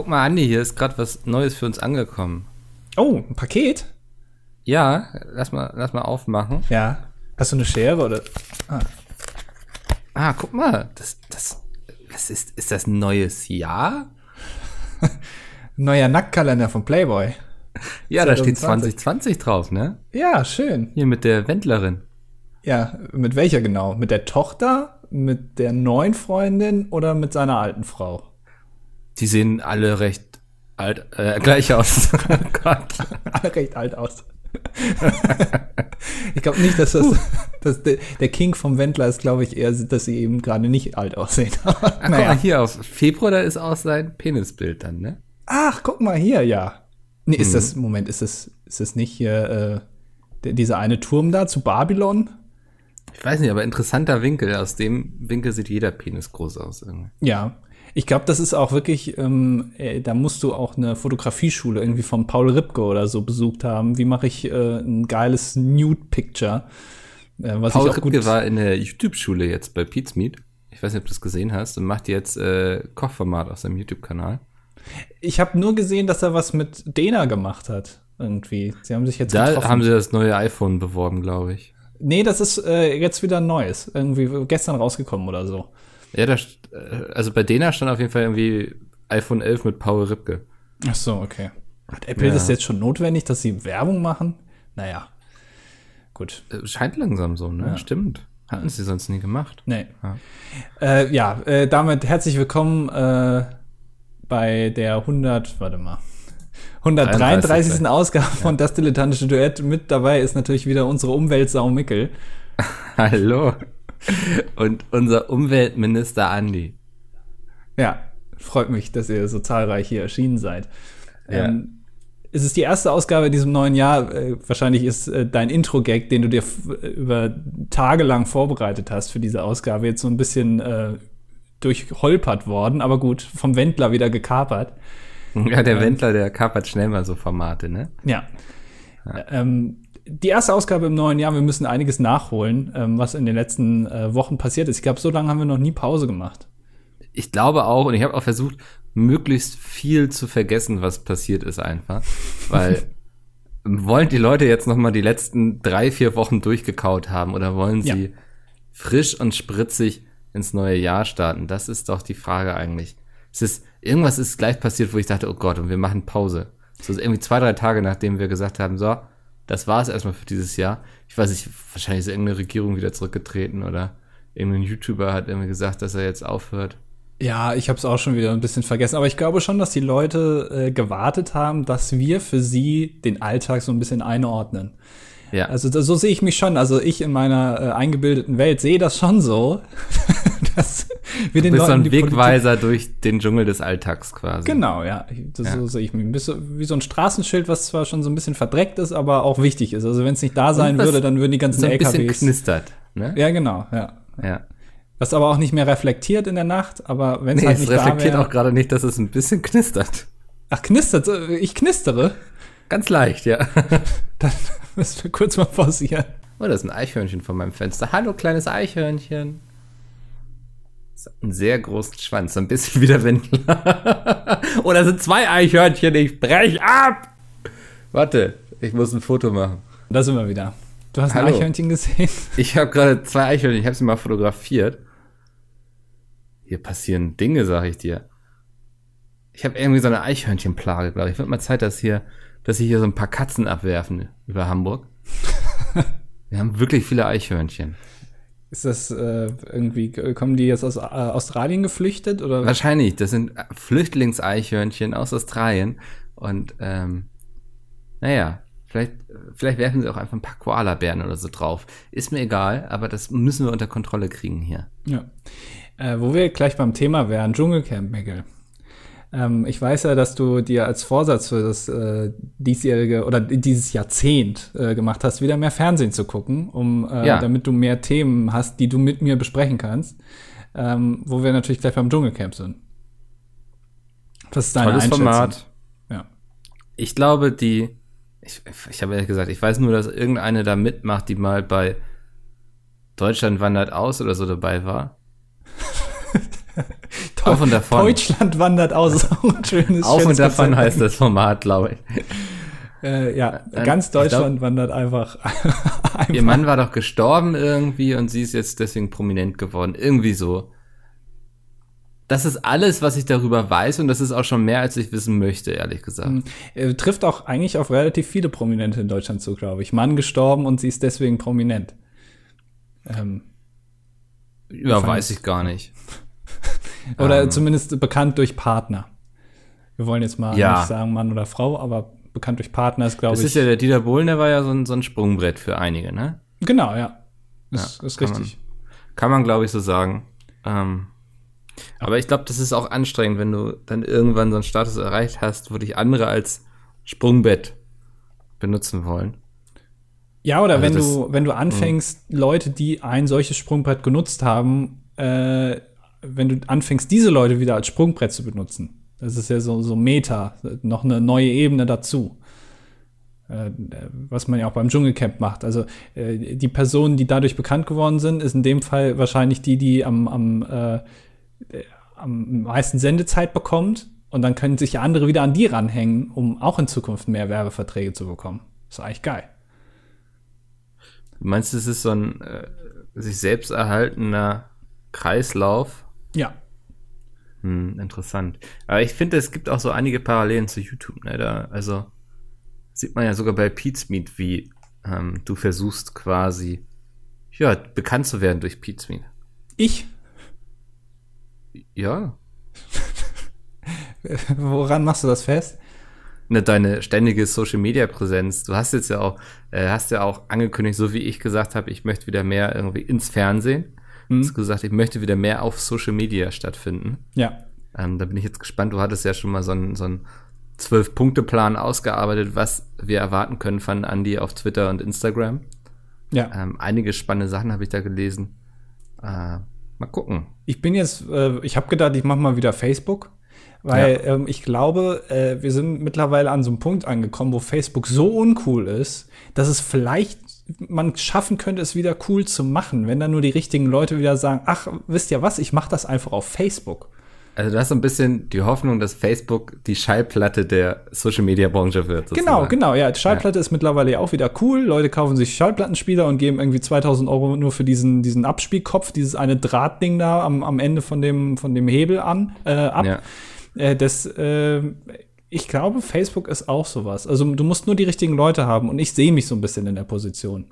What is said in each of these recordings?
guck mal, Andi, hier ist gerade was Neues für uns angekommen. Oh, ein Paket? Ja, lass mal, lass mal aufmachen. Ja. Hast du eine Schere oder? Ah, ah guck mal, das, das, was ist, ist das ein neues Jahr? Neuer Nacktkalender von Playboy. Ja, 2020. da steht 2020 drauf, ne? Ja, schön. Hier mit der Wendlerin. Ja, mit welcher genau? Mit der Tochter, mit der neuen Freundin oder mit seiner alten Frau? Die sehen alle recht alt, äh, gleich aus. oh Gott. alle recht alt aus. ich glaube nicht, dass das, dass der, der, King vom Wendler ist, glaube ich, eher, dass sie eben gerade nicht alt aussehen. Ach, naja. guck mal hier auf Februar, da ist auch sein Penisbild dann, ne? Ach, guck mal hier, ja. Nee, ist mhm. das, Moment, ist das, ist das nicht hier äh, dieser eine Turm da zu Babylon? Ich weiß nicht, aber interessanter Winkel. Aus dem Winkel sieht jeder Penis groß aus. Irgendwie. Ja, ich glaube, das ist auch wirklich, ähm, äh, da musst du auch eine Fotografieschule irgendwie von Paul Ripke oder so besucht haben. Wie mache ich äh, ein geiles Nude-Picture? Äh, was Paul ich auch Ripke gut war in der YouTube-Schule jetzt bei Pete's Meet. Ich weiß nicht, ob du das gesehen hast und macht jetzt äh, Kochformat auf seinem YouTube-Kanal. Ich habe nur gesehen, dass er was mit Dena gemacht hat. Irgendwie. Sie haben sich jetzt Da getroffen. haben sie das neue iPhone beworben, glaube ich. Nee, das ist äh, jetzt wieder ein neues. Irgendwie gestern rausgekommen oder so. Ja, da, äh, also bei Dena stand auf jeden Fall irgendwie iPhone 11 mit Paul Ripke. Ach so, okay. Hat Apple ja. das jetzt schon notwendig, dass sie Werbung machen? Naja, gut. Äh, scheint langsam so, ne? Ja. Stimmt. Hatten sie sonst nie gemacht. Nee. Ja, äh, ja äh, damit herzlich willkommen äh, bei der 100, warte mal, 133. 33. Ausgabe von Das Dilettantische Duett. Mit dabei ist natürlich wieder unsere Umweltsau Mickel. Hallo. Und unser Umweltminister Andi. Ja, freut mich, dass ihr so zahlreich hier erschienen seid. Ja. Ähm, es ist die erste Ausgabe in diesem neuen Jahr. Äh, wahrscheinlich ist äh, dein Intro-Gag, den du dir über Tage lang vorbereitet hast für diese Ausgabe, jetzt so ein bisschen äh, durchholpert worden, aber gut, vom Wendler wieder gekapert. Ja, der ähm, Wendler, der kapert schnell mal so Formate, ne? Ja. ja. Ähm, die erste Ausgabe im neuen Jahr, wir müssen einiges nachholen, ähm, was in den letzten äh, Wochen passiert ist. Ich glaube, so lange haben wir noch nie Pause gemacht. Ich glaube auch, und ich habe auch versucht, möglichst viel zu vergessen, was passiert ist einfach. Weil wollen die Leute jetzt noch mal die letzten drei, vier Wochen durchgekaut haben oder wollen sie ja. frisch und spritzig ins neue Jahr starten? Das ist doch die Frage eigentlich. Es ist, irgendwas ist gleich passiert, wo ich dachte, oh Gott, und wir machen Pause. So irgendwie zwei, drei Tage, nachdem wir gesagt haben, so, das war es erstmal für dieses Jahr. Ich weiß nicht, wahrscheinlich ist irgendeine Regierung wieder zurückgetreten oder irgendein YouTuber hat irgendwie gesagt, dass er jetzt aufhört. Ja, ich habe es auch schon wieder ein bisschen vergessen, aber ich glaube schon, dass die Leute äh, gewartet haben, dass wir für sie den Alltag so ein bisschen einordnen. Ja. Also das, so sehe ich mich schon. Also ich in meiner äh, eingebildeten Welt sehe das schon so, dass wir den du bist Leuten so ein Wegweiser Politik durch den Dschungel des Alltags quasi. Genau, ja. Das, ja. So sehe ich mich. Wie so ein Straßenschild, was zwar schon so ein bisschen verdreckt ist, aber auch wichtig ist. Also wenn es nicht da sein würde, dann würden die ganzen so ein LKWs. Bisschen knistert. Ne? Ja, genau. Ja. Ja. Was aber auch nicht mehr reflektiert in der Nacht, aber wenn es nee, halt nicht es reflektiert auch gerade nicht, dass es ein bisschen knistert. Ach, knistert? Ich knistere? Ganz leicht, ja. Dann müssen wir kurz mal pausieren. Oh, da ist ein Eichhörnchen vor meinem Fenster. Hallo, kleines Eichhörnchen. Das hat einen sehr großen Schwanz, so ein bisschen wie der Wendler. oh, da sind zwei Eichhörnchen, ich brech ab! Warte, ich muss ein Foto machen. Da sind wir wieder. Du hast Hallo. ein Eichhörnchen gesehen? Ich habe gerade zwei Eichhörnchen, ich habe sie mal fotografiert. Hier passieren Dinge, sag ich dir. Ich habe irgendwie so eine Eichhörnchenplage, glaube ich. Wird mal Zeit, dass hier dass sie hier so ein paar Katzen abwerfen über Hamburg. Wir haben wirklich viele Eichhörnchen. Ist das äh, irgendwie, kommen die jetzt aus äh, Australien geflüchtet? Oder? Wahrscheinlich, das sind Flüchtlingseichhörnchen aus Australien. Und ähm, naja, vielleicht, vielleicht werfen sie auch einfach ein paar Koalabären oder so drauf. Ist mir egal, aber das müssen wir unter Kontrolle kriegen hier. Ja. Äh, wo wir gleich beim Thema wären, Dschungelcamp, Miguel. Ähm, ich weiß ja, dass du dir als Vorsatz für das äh, diesjährige oder dieses Jahrzehnt äh, gemacht hast, wieder mehr Fernsehen zu gucken, um äh, ja. damit du mehr Themen hast, die du mit mir besprechen kannst. Ähm, wo wir natürlich gleich beim Dschungelcamp sind. Was ist deine Tolles Format. Ja. Ich glaube, die, ich, ich habe ehrlich gesagt, ich weiß nur, dass irgendeine da mitmacht, die mal bei Deutschland wandert aus oder so dabei war. Auf und davon. Deutschland wandert aus. ein schönes Auf und davon heißt das Format, glaube ich. Äh, ja, Dann- ganz ich glaub- Deutschland wandert einfach. einfach. Ihr Mann war doch gestorben irgendwie und sie ist jetzt deswegen prominent geworden. Irgendwie so. Das ist alles, was ich darüber weiß und das ist auch schon mehr, als ich wissen möchte, ehrlich gesagt. Äh, trifft auch eigentlich auf relativ viele Prominente in Deutschland zu, glaube ich. Mann gestorben und sie ist deswegen prominent. Ähm, Ja, weiß ich gar nicht. oder Ähm. zumindest bekannt durch Partner. Wir wollen jetzt mal Ja. nicht sagen Mann oder Frau, aber bekannt durch Partner ist, glaube Das ich. ist ja der Dieter Bohlen, der war ja so ein, so ein Sprungbrett für einige, ne? genau, ja. Das Ja, ist kann richtig. Kann man, glaube ich, so sagen. Ähm, aber ich glaube, das ist auch anstrengend, wenn du dann irgendwann so einen Status erreicht hast, wo dich andere als Sprungbett benutzen wollen. Ja, oder Also wenn das- du, wenn du anfängst, Leute, die ein solches Sprungbrett genutzt haben, äh, wenn du anfängst, diese Leute wieder als Sprungbrett zu benutzen. Das ist ja so, so Meta, noch eine neue Ebene dazu. Äh, was man ja auch beim Dschungelcamp macht. Also äh, die Personen, die dadurch bekannt geworden sind, ist in dem Fall wahrscheinlich die, die am, am, äh, am meisten Sendezeit bekommt. Und dann können sich andere wieder an die ranhängen, um auch in Zukunft mehr Werbeverträge zu bekommen. ist eigentlich geil. Du meinst, es ist so ein äh, sich selbst erhaltener Kreislauf? Ja, Hm, interessant. Aber ich finde, es gibt auch so einige Parallelen zu YouTube. Ne? Da, also sieht man ja sogar bei Pete's Meet, wie ähm, du versuchst quasi ja, bekannt zu werden durch Pete's Meet. ich Ja. Woran machst du das fest? Ne, deine ständige Social Media Präsenz. Du hast jetzt ja auch, äh, hast ja auch angekündigt, so wie ich gesagt habe, ich möchte wieder mehr irgendwie ins Fernsehen. Du hast gesagt, ich möchte wieder mehr auf Social Media stattfinden. Ja. Ähm, da bin ich jetzt gespannt. Du hattest ja schon mal so einen, so einen Zwölf-Punkte-Plan ausgearbeitet, was wir erwarten können von Andy auf Twitter und Instagram. Ja. Ähm, einige spannende Sachen habe ich da gelesen. Äh, mal gucken. Ich bin jetzt, äh, ich habe gedacht, ich mache mal wieder Facebook, weil ähm, ich glaube, äh, wir sind mittlerweile an so einem Punkt angekommen, wo Facebook so uncool ist, dass es vielleicht man schaffen könnte, es wieder cool zu machen, wenn dann nur die richtigen Leute wieder sagen, ach, wisst ihr was, ich mache das einfach auf Facebook. Also du hast so ein bisschen die Hoffnung, dass Facebook die Schallplatte der Social-Media-Branche wird. Genau, sozusagen. genau, ja. Die Schallplatte ist mittlerweile ja auch wieder cool. Leute kaufen sich Schallplattenspieler und geben irgendwie 2000 Euro nur für diesen, diesen Abspielkopf, dieses eine Drahtding da am, am Ende von dem, von dem Hebel an, äh, ab. Ja. Äh, das, äh, ich glaube, Facebook ist auch sowas. Also du musst nur die richtigen Leute haben und ich sehe mich so ein bisschen in der Position.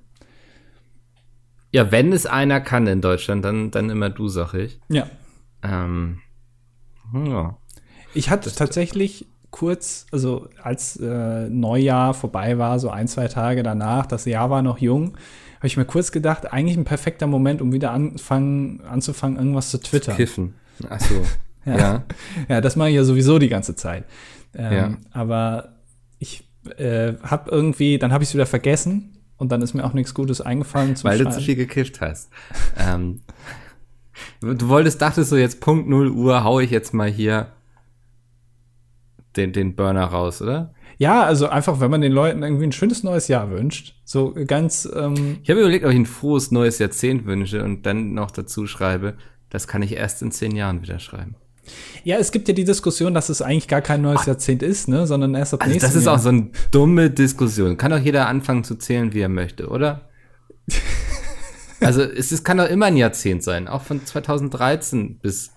ja, wenn es einer kann in Deutschland, dann, dann immer du, sag ich. Ja. Ähm, ja. Ich hatte tatsächlich kurz, also als äh, Neujahr vorbei war, so ein, zwei Tage danach, das Jahr war noch jung, habe ich mir kurz gedacht, eigentlich ein perfekter Moment, um wieder anfangen, anzufangen, irgendwas zu twittern. Kiffen. Ach so. Ja. ja. Ja, das mache ich ja sowieso die ganze Zeit. Ähm, Ja. Aber ich äh, habe irgendwie, dann habe ich es wieder vergessen und dann ist mir auch nichts Gutes eingefallen zum Weil du Schreiben. zu viel gekifft hast. ähm, du wolltest, dachtest so jetzt Punkt 0 Uhr, hau ich jetzt mal hier den, den Burner raus, oder? Ja, also einfach, wenn man den Leuten irgendwie ein schönes neues Jahr wünscht, so ganz, ähm, Ich habe überlegt, ob ich ein frohes neues Jahrzehnt wünsche und dann noch dazu schreibe, das kann ich erst in zehn Jahren wieder schreiben. Ja, es gibt ja die Diskussion, dass es eigentlich gar kein neues Jahrzehnt ist, ne, sondern erst ab Also nächstem das ist Jahr. auch so eine dumme Diskussion. Kann doch jeder anfangen zu zählen, wie er möchte, oder? also es, es kann doch immer ein Jahrzehnt sein, auch von 2013 bis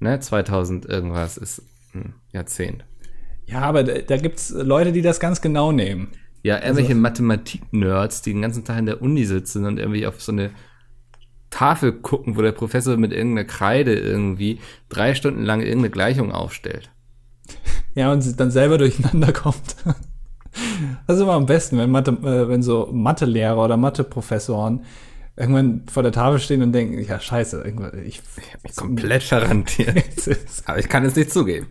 ne, 2000 irgendwas ist ein Jahrzehnt. Ja, aber da, da gibt's Leute, die das ganz genau nehmen. Ja, irgendwelche Mathematik-Nerds, die den ganzen Tag in der Uni sitzen und irgendwie auf so eine Tafel gucken, wo der Professor mit irgendeiner Kreide irgendwie drei Stunden lang irgendeine Gleichung aufstellt. Ja, und sie dann selber durcheinander kommt. Das ist immer am besten, wenn, Mathe, äh, wenn so Mathelehrer oder Matheprofessoren irgendwann vor der Tafel stehen und denken, ja, scheiße, irgendwann, ich, Ich komplett verrantiert. Aber ich kann es nicht zugeben.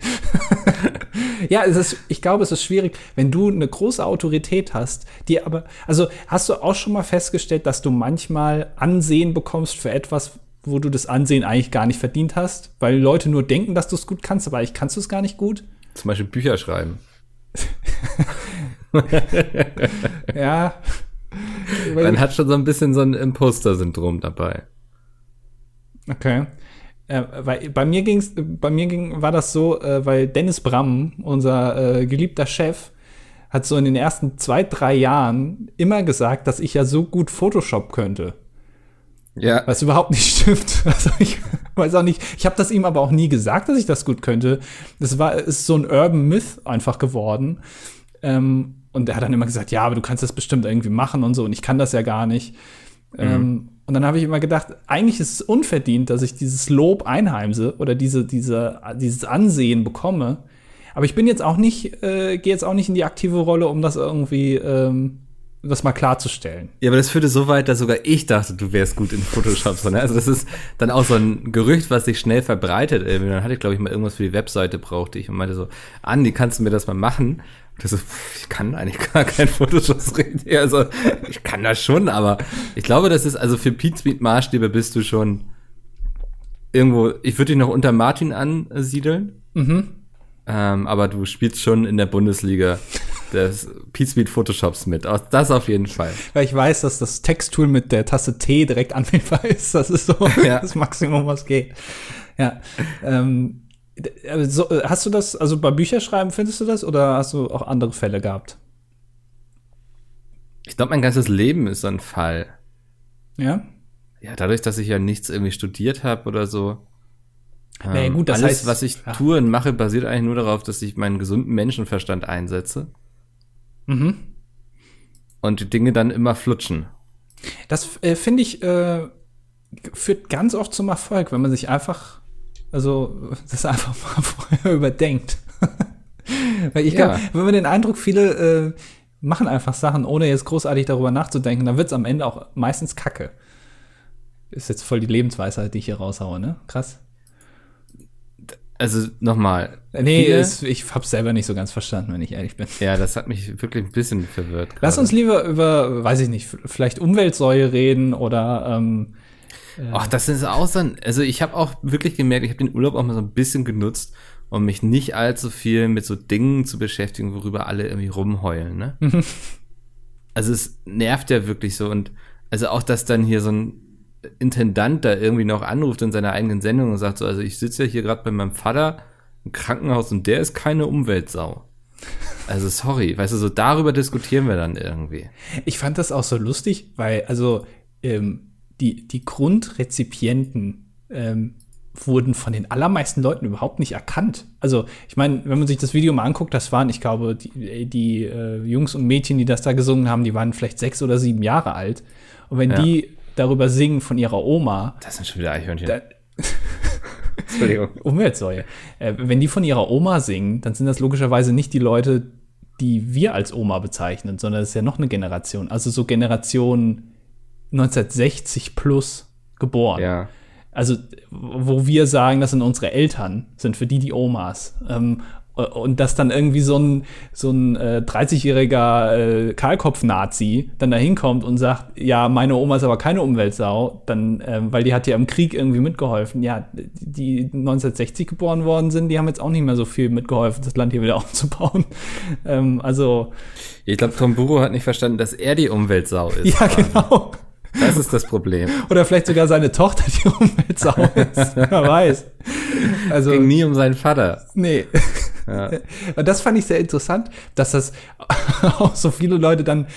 Ja, es ist, ich glaube, es ist schwierig, wenn du eine große Autorität hast, die aber, also hast du auch schon mal festgestellt, dass du manchmal Ansehen bekommst für etwas, wo du das Ansehen eigentlich gar nicht verdient hast, weil Leute nur denken, dass du es gut kannst, aber eigentlich kannst du es gar nicht gut? Zum Beispiel Bücher schreiben. Ja. Man hat schon so ein bisschen so ein Imposter-Syndrom dabei. Okay. Äh, weil bei mir ging's, bei mir ging, war das so, äh, weil Dennis Bram, unser äh, geliebter Chef, hat so in den ersten zwei, drei Jahren immer gesagt, dass ich ja so gut Photoshop könnte. Ja. Was überhaupt nicht stimmt. Also ich weiß auch nicht. Ich habe das ihm aber auch nie gesagt, dass ich das gut könnte. Das war ist so ein Urban Myth einfach geworden. Ähm, und er hat dann immer gesagt, ja, aber du kannst das bestimmt irgendwie machen und so. Und ich kann das ja gar nicht. Mhm. Ähm, und dann habe ich immer gedacht, eigentlich ist es unverdient, dass ich dieses Lob einheimse oder diese, diese, dieses Ansehen bekomme. Aber ich bin jetzt auch nicht, äh, gehe jetzt auch nicht in die aktive Rolle, um das irgendwie ähm, das mal klarzustellen. Ja, aber das führte so weit, dass sogar ich dachte, du wärst gut in Photoshop. So, ne? Also das ist dann auch so ein Gerücht, was sich schnell verbreitet. Irgendwie. Dann hatte ich, glaube ich, mal irgendwas für die Webseite brauchte ich und meinte so, Andi, kannst du mir das mal machen? Das so, ich kann eigentlich gar kein Photoshop reden. Also ich kann das schon, aber ich glaube, das ist, also für Pete Maßstäbe bist du schon irgendwo, ich würde dich noch unter Martin ansiedeln. Mhm. Ähm, aber du spielst schon in der Bundesliga des P-Speed Photoshops mit. Das auf jeden Fall. Weil ich weiß, dass das Texttool mit der Taste T direkt anwendbar ist. Das ist so ja. das Maximum, was geht. Ja. Ähm, so, hast du das, also bei Bücherschreiben findest du das oder hast du auch andere Fälle gehabt? Ich glaube, mein ganzes Leben ist so ein Fall. Ja? Ja, dadurch, dass ich ja nichts irgendwie studiert habe oder so. Naja, gut, das Alles, heißt, was ich ja. tue und mache, basiert eigentlich nur darauf, dass ich meinen gesunden Menschenverstand einsetze. Mhm. Und die Dinge dann immer flutschen. Das äh, finde ich, äh, führt ganz oft zum Erfolg, wenn man sich einfach, also das einfach mal vorher überdenkt. Weil ich glaube, ja. wenn man den Eindruck, viele äh, machen einfach Sachen, ohne jetzt großartig darüber nachzudenken, dann wird es am Ende auch meistens Kacke. Ist jetzt voll die Lebensweisheit, die ich hier raushaue, ne? Krass. Also nochmal. Nee, ist, ich hab's selber nicht so ganz verstanden, wenn ich ehrlich bin. Ja, das hat mich wirklich ein bisschen verwirrt. Lass uns lieber über, weiß ich nicht, vielleicht Umweltsäue reden oder ähm, äh Ach, das ist auch so ein, also ich habe auch wirklich gemerkt, ich habe den Urlaub auch mal so ein bisschen genutzt, um mich nicht allzu viel mit so Dingen zu beschäftigen, worüber alle irgendwie rumheulen, ne? also es nervt ja wirklich so und also auch, dass dann hier so ein Intendant da irgendwie noch anruft in seiner eigenen Sendung und sagt so, also ich sitze ja hier gerade bei meinem Vater im Krankenhaus und der ist keine Umweltsau. Also sorry, weißt du, so darüber diskutieren wir dann irgendwie. Ich fand das auch so lustig, weil also ähm, die, die Grundrezipienten ähm, wurden von den allermeisten Leuten überhaupt nicht erkannt. Also ich meine, wenn man sich das Video mal anguckt, das waren, ich glaube, die, die äh, Jungs und Mädchen, die das da gesungen haben, die waren vielleicht sechs oder sieben Jahre alt. Und wenn ja. die darüber singen von ihrer Oma. Das sind schon wieder Eichhörnchen. Da, Entschuldigung. Umweltsäue. Äh, wenn die von ihrer Oma singen, dann sind das logischerweise nicht die Leute, die wir als Oma bezeichnen, sondern es ist ja noch eine Generation. Also so Generation 1960 plus geboren. Ja. Also, wo wir sagen, das sind unsere Eltern, sind für die die Omas. Ähm, und dass dann irgendwie so ein, so ein äh, 30-jähriger äh, Kahlkopf-Nazi dann da hinkommt und sagt, ja, meine Oma ist aber keine Umweltsau, dann, äh, weil die hat ja im Krieg irgendwie mitgeholfen. Ja, die 1960 geboren worden sind, die haben jetzt auch nicht mehr so viel mitgeholfen, das Land hier wieder aufzubauen. ähm, also. Ich glaube, Tom Buro hat nicht verstanden, dass er die Umweltsau ist. Ja, genau. Das ist das Problem. Oder vielleicht sogar seine Tochter, die Umweltsau ist. Wer weiß. Also, Ging nie um seinen Vater. Nee. Ja. Und das fand ich sehr interessant, dass das auch so viele Leute dann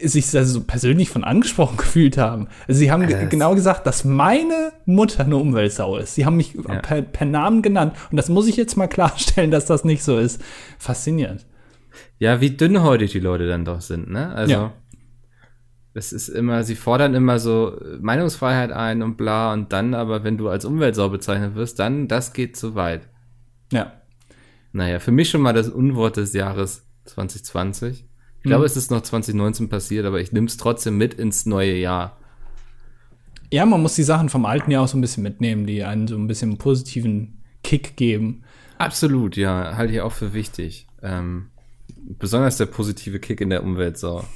sich so persönlich von angesprochen gefühlt haben. Also sie haben ge genau gesagt, dass meine Mutter eine Umweltsau ist. Sie haben mich ja. per, per, Namen genannt. Und das muss ich jetzt mal klarstellen, dass das nicht so ist. Faszinierend. Ja, wie dünnhäutig die Leute dann doch sind, ne? Also. Ja. Es ist immer, sie fordern immer so Meinungsfreiheit ein und bla, und dann aber, wenn du als Umweltsau bezeichnet wirst, dann, das geht zu weit. Ja. Naja, für mich schon mal das Unwort des Jahres 2020. Ich glaube, hm. es ist noch 2019 passiert, aber ich nehme es trotzdem mit ins neue Jahr. Ja, man muss die Sachen vom alten Jahr auch so ein bisschen mitnehmen, die einen so ein bisschen einen positiven Kick geben. Absolut, ja, halte ich auch für wichtig. Ähm, besonders der positive Kick in der Umweltsau.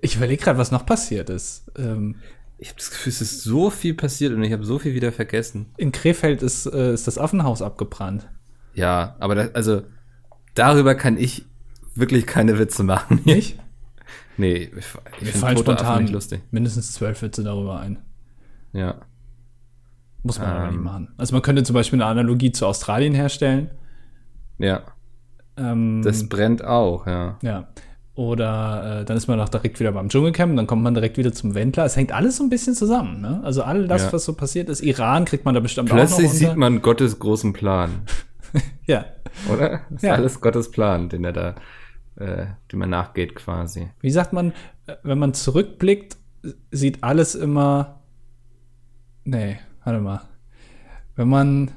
ich überlege gerade, was noch passiert ist. Ähm, ich habe das Gefühl, es ist so viel passiert und ich habe so viel wieder vergessen. In Krefeld ist, äh, ist das Affenhaus abgebrannt. Ja, aber das, also darüber kann ich wirklich keine Witze machen. Nicht? nee, ich, ich fallen spontan lustig. mindestens zwölf Witze darüber ein. Ja. Muss man ähm, aber nicht machen. Also man könnte zum Beispiel eine Analogie zu Australien herstellen. Ja. Ähm, das brennt auch, ja. Ja. Oder äh, dann ist man auch direkt wieder beim Dschungelcamp, dann kommt man direkt wieder zum Wendler. Es hängt alles so ein bisschen zusammen. Ne? Also all das, ja. was so passiert ist. Iran kriegt man da bestimmt Plötzlich auch noch Plötzlich sieht man Gottes großen Plan. ja. Oder? Das ist ja. alles Gottes Plan, den er da, äh, dem man nachgeht quasi. Wie sagt man, wenn man zurückblickt, sieht alles immer. Nee, warte mal. Wenn man.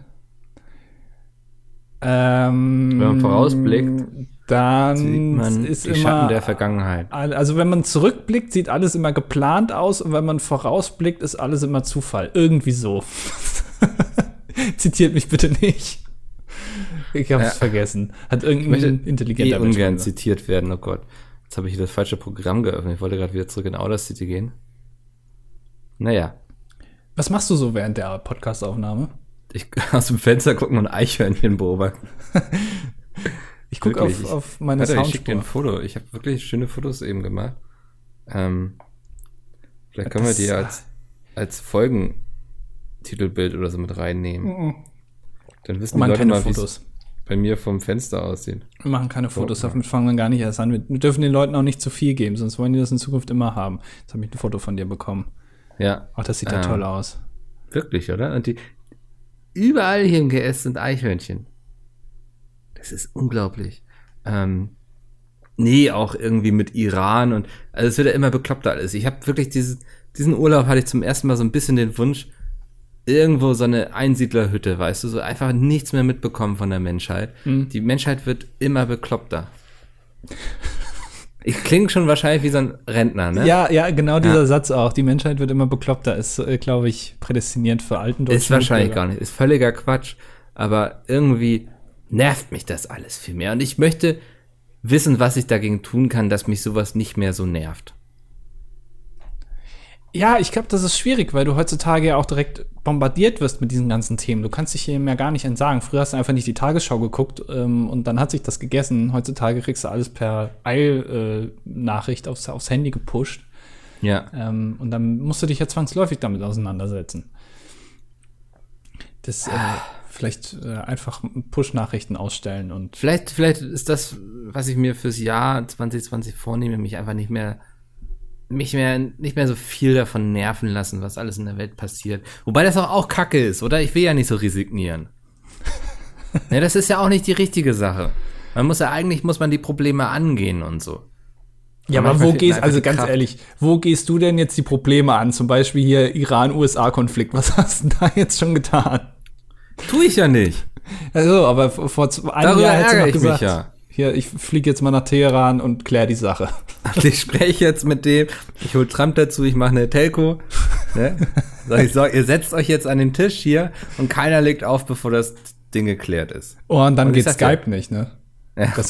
Ähm, wenn man vorausblickt dann sieht man ist die immer, Schatten der Vergangenheit. Also wenn man zurückblickt, sieht alles immer geplant aus und wenn man vorausblickt, ist alles immer Zufall. Irgendwie so. Zitiert mich bitte nicht. Ich habe es ja. vergessen. Hat irgendein intelligenter eh ungern zitiert werden. Oh Gott. Jetzt habe ich hier das falsche Programm geöffnet. Ich wollte gerade wieder zurück in Audacity gehen. Naja. Was machst du so während der Podcastaufnahme? Ich aus dem Fenster gucken und Eichhörnchen beobachten. Ich gucke auf, auf meine Warte, Ich schicke dir ein Foto. Ich habe wirklich schöne Fotos eben gemacht. Ähm, vielleicht können das, wir die als, als Folgentitelbild oder so mit reinnehmen. Dann wissen die Leute mal, es bei mir vom Fenster aussieht. Wir machen keine Fotos, damit fangen wir gar nicht erst an. Wir dürfen den Leuten auch nicht zu viel geben, sonst wollen die das in Zukunft immer haben. Jetzt habe ich ein Foto von dir bekommen. Ja. Ach, das sieht ja ähm, toll aus. Wirklich, oder? Und die überall hier im GS sind Eichhörnchen. Das ist unglaublich. Ähm, nee, auch irgendwie mit Iran und also es wird ja immer bekloppter alles. Ich habe wirklich dieses, diesen Urlaub hatte ich zum ersten Mal so ein bisschen den Wunsch, irgendwo so eine Einsiedlerhütte, weißt du, so einfach nichts mehr mitbekommen von der Menschheit. Mhm. Die Menschheit wird immer bekloppter. Ich klinge schon wahrscheinlich wie so ein Rentner, ne? Ja, ja, genau dieser ja. Satz auch. Die Menschheit wird immer bekloppter. Ist, äh, glaube ich, prädestiniert für alten Deutschen. Ist wahrscheinlich gar nicht. Ist völliger Quatsch. Aber irgendwie nervt mich das alles viel mehr. Und ich möchte wissen, was ich dagegen tun kann, dass mich sowas nicht mehr so nervt. Ja, ich glaube, das ist schwierig, weil du heutzutage ja auch direkt bombardiert wirst mit diesen ganzen Themen. Du kannst dich hier mehr gar nicht entsagen. Früher hast du einfach nicht die Tagesschau geguckt ähm, und dann hat sich das gegessen. Heutzutage kriegst du alles per Eilnachricht äh, aufs, aufs Handy gepusht. Ja. Ähm, und dann musst du dich ja zwangsläufig damit auseinandersetzen. Das, äh, vielleicht äh, einfach Push-Nachrichten ausstellen und. Vielleicht, vielleicht ist das, was ich mir fürs Jahr 2020 vornehme, mich einfach nicht mehr, mich mehr, nicht mehr so viel davon nerven lassen, was alles in der Welt passiert. Wobei das auch, auch Kacke ist, oder? Ich will ja nicht so resignieren. ne, das ist ja auch nicht die richtige Sache. Man muss ja eigentlich, muss man die Probleme angehen und so. Ja, aber wo gehst, also ganz Kraft. ehrlich, wo gehst du denn jetzt die Probleme an? Zum Beispiel hier Iran-USA-Konflikt. Was hast du da jetzt schon getan? Tue ich ja nicht. Also, aber vor, einem Darüber Jahr hättest du noch gesagt, ja. hier, ich fliege jetzt mal nach Teheran und kläre die Sache. ich spreche jetzt mit dem, ich hole Trump dazu, ich mache eine Telco. Ne? Sag ich, so, ihr setzt euch jetzt an den Tisch hier und keiner legt auf, bevor das Ding geklärt ist. Oh, und dann und geht Skype ja, nicht, ne? Ja.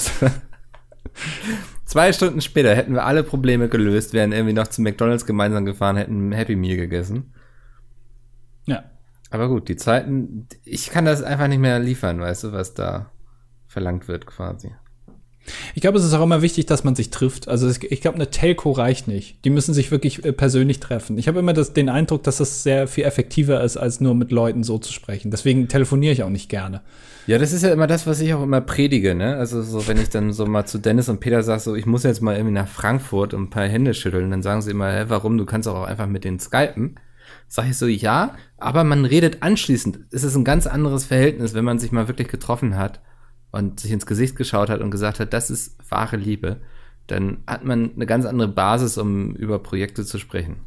Zwei Stunden später hätten wir alle Probleme gelöst, wären irgendwie noch zu McDonalds gemeinsam gefahren, hätten Happy Meal gegessen. Ja. Aber gut, die Zeiten, ich kann das einfach nicht mehr liefern, weißt du, was da verlangt wird quasi. Ich glaube, es ist auch immer wichtig, dass man sich trifft. Also ich glaube, eine Telco reicht nicht. Die müssen sich wirklich äh, persönlich treffen. Ich habe immer das, den Eindruck, dass das sehr viel effektiver ist, als nur mit Leuten so zu sprechen. Deswegen telefoniere ich auch nicht gerne. Ja, das ist ja immer das, was ich auch immer predige, ne? Also so, wenn ich dann so mal zu Dennis und Peter sage, so, ich muss jetzt mal irgendwie nach Frankfurt und ein paar Hände schütteln, dann sagen sie immer, hä, warum? Du kannst auch einfach mit denen skypen. Sag ich so, ja, aber man redet anschließend. Es ist ein ganz anderes Verhältnis, wenn man sich mal wirklich getroffen hat und sich ins Gesicht geschaut hat und gesagt hat, das ist wahre Liebe. Dann hat man eine ganz andere Basis, um über Projekte zu sprechen.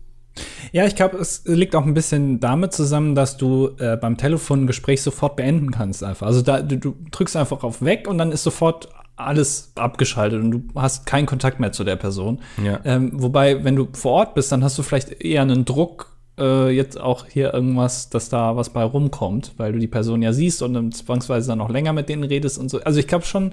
Ja, ich glaube, es liegt auch ein bisschen damit zusammen, dass du äh, beim Telefon ein Gespräch sofort beenden kannst einfach. Also da, du, du drückst einfach auf weg und dann ist sofort alles abgeschaltet und du hast keinen Kontakt mehr zu der Person. Ja. Ähm, wobei, wenn du vor Ort bist, dann hast du vielleicht eher einen Druck, äh, jetzt auch hier irgendwas, dass da was bei rumkommt, weil du die Person ja siehst und dann zwangsweise dann noch länger mit denen redest und so. Also ich glaube schon,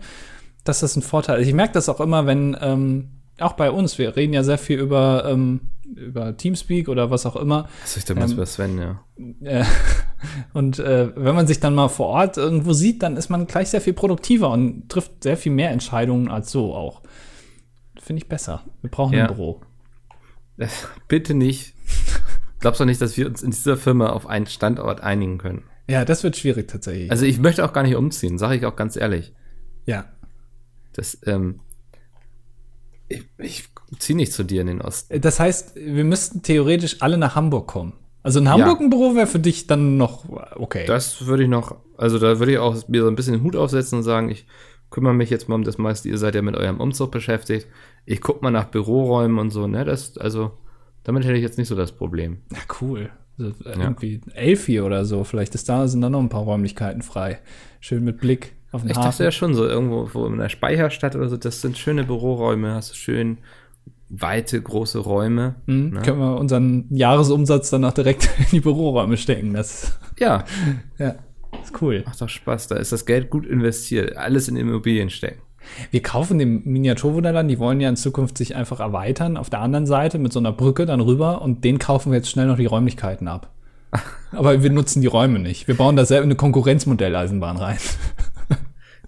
dass das ein Vorteil ist. Ich merke das auch immer, wenn, ähm, auch bei uns, wir reden ja sehr viel über, ähm, über Teamspeak oder was auch immer. Was ich damals ähm, bei Sven, ja. Äh, und äh, wenn man sich dann mal vor Ort irgendwo sieht, dann ist man gleich sehr viel produktiver und trifft sehr viel mehr Entscheidungen als so auch. Finde ich besser. Wir brauchen ja. ein Büro. Bitte nicht. glaubst doch nicht, dass wir uns in dieser Firma auf einen Standort einigen können. Ja, das wird schwierig tatsächlich. Also ich möchte auch gar nicht umziehen, sage ich auch ganz ehrlich. ja. Das, ähm, ich, ich ziehe nicht zu dir in den Osten. Das heißt, wir müssten theoretisch alle nach Hamburg kommen. Also in Hamburg Ja. ein Büro wäre für dich dann noch okay. Das würde ich noch, also da würde ich auch mir so ein bisschen den Hut aufsetzen und sagen, ich kümmere mich jetzt mal um das meiste, ihr seid ja mit eurem Umzug beschäftigt. Ich guck mal nach Büroräumen und so, ne? Das, also, damit hätte ich jetzt nicht so das Problem. Ja, cool. Also, Irgendwie Elfi oder so. Vielleicht ist da, sind da noch ein paar Räumlichkeiten frei. Schön mit Blick auf den Ich Hafen. dachte ja schon so, irgendwo wo in der Speicherstadt oder so, das sind schöne Büroräume, hast du schön weite, große Räume. Mhm. ne? Können wir unseren Jahresumsatz dann auch direkt in die Büroräume stecken. Das Ja, ja, ist cool. macht doch Spaß. Da ist das Geld gut investiert. Alles in Immobilien stecken. Wir kaufen den Miniaturwunderland, die wollen ja in Zukunft sich einfach erweitern auf der anderen Seite mit so einer Brücke dann rüber und den kaufen wir jetzt schnell noch die Räumlichkeiten ab. Aber wir nutzen die Räume nicht. Wir bauen da selber eine Konkurrenzmodelleisenbahn rein.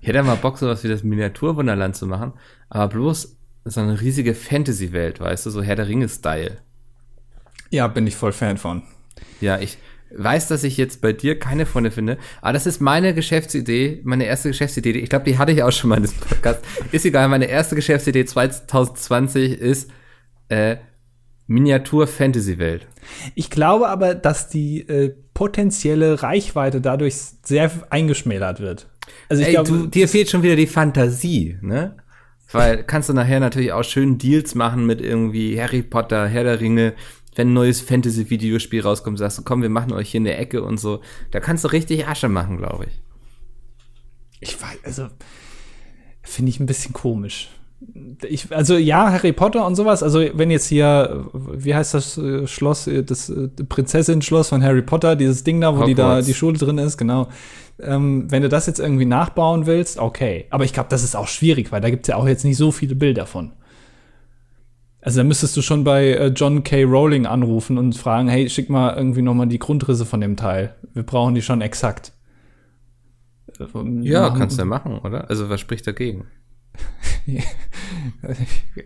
Ich hätte mal Bock, sowas wie das Miniaturwunderland zu machen, aber bloß so eine riesige Fantasy-Welt, weißt du, so Herr der Ringe-Style. Ja, bin ich voll Fan von. Ja, ich weiß, dass ich jetzt bei dir keine Freunde finde, aber das ist meine Geschäftsidee, meine erste Geschäftsidee. Ich glaube, die hatte ich auch schon mal in diesem Podcast. Ist egal, meine erste Geschäftsidee 2020 ist äh, Miniatur-Fantasy-Welt. Ich glaube aber, dass die äh, potenzielle Reichweite dadurch sehr eingeschmälert wird. Also ich Ey, glaube, du, dir fehlt schon wieder die Fantasie, ne? Weil kannst du nachher natürlich auch schön Deals machen mit irgendwie Harry Potter, Herr der Ringe, wenn ein neues Fantasy-Videospiel rauskommt, sagst du, komm, wir machen euch hier eine Ecke und so. Da kannst du richtig Asche machen, glaube ich. ich weiß, also finde ich ein bisschen komisch. Ich, also ja, Harry Potter und sowas. Also wenn jetzt hier, wie heißt das äh, Schloss, äh, das äh, Prinzessin-Schloss von Harry Potter, dieses Ding da, wo die da Hogwarts. die Schule drin ist, genau. Ähm, wenn du das jetzt irgendwie nachbauen willst, okay. Aber ich glaube, das ist auch schwierig, weil da gibt es ja auch jetzt nicht so viele Bilder von. Also da müsstest du schon bei äh, John K. Rowling anrufen und fragen, hey, schick mal irgendwie noch mal die Grundrisse von dem Teil. Wir brauchen die schon exakt. Ja, Machen- kannst du ja machen, oder? Also was spricht dagegen?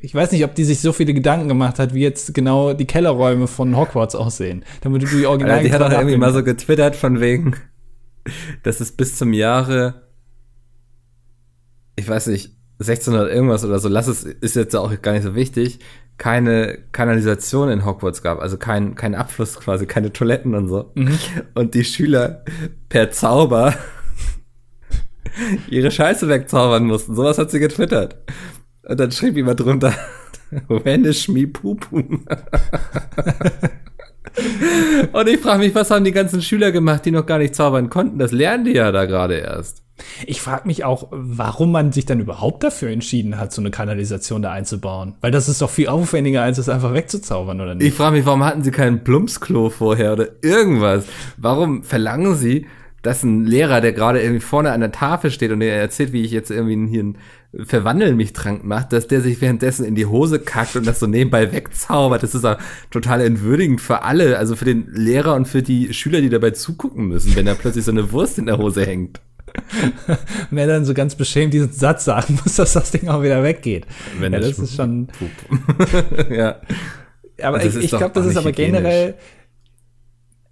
Ich weiß nicht, ob die sich so viele Gedanken gemacht hat, wie jetzt genau die Kellerräume von Hogwarts aussehen. Damit du die Original Alter, die hat doch irgendwie mal so getwittert von wegen, dass es bis zum Jahre, ich weiß nicht, 1600 irgendwas oder so, lass es, ist jetzt auch gar nicht so wichtig, keine Kanalisation in Hogwarts gab, also kein, kein Abfluss quasi, keine Toiletten und so. Und die Schüler per Zauber ihre Scheiße wegzaubern mussten. Sowas hat sie getwittert. Und dann schrieb jemand drunter, Vanish me pupum. Und ich frage mich, was haben die ganzen Schüler gemacht, die noch gar nicht zaubern konnten? Das lernen die ja da gerade erst. Ich frage mich auch, warum man sich dann überhaupt dafür entschieden hat, so eine Kanalisation da einzubauen. Weil das ist doch viel aufwendiger, als es einfach wegzuzaubern, oder Ich nicht? frage mich, warum hatten sie kein Plumpsklo vorher oder irgendwas? Warum verlangen sie, dass ein Lehrer, der gerade irgendwie vorne an der Tafel steht und der erzählt, wie ich jetzt irgendwie hier einen Verwandeln mich trank macht, dass der sich währenddessen in die Hose kackt und das so nebenbei wegzaubert. Das ist auch total entwürdigend für alle, also für den Lehrer und für die Schüler, die dabei zugucken müssen, wenn da plötzlich so eine Wurst in der Hose hängt. Und er dann so ganz beschämt diesen Satz sagen muss, dass das Ding auch wieder weggeht. Wenn ja, das ist schon. Ja. Aber Das ich, ich glaube, das ist aber generell.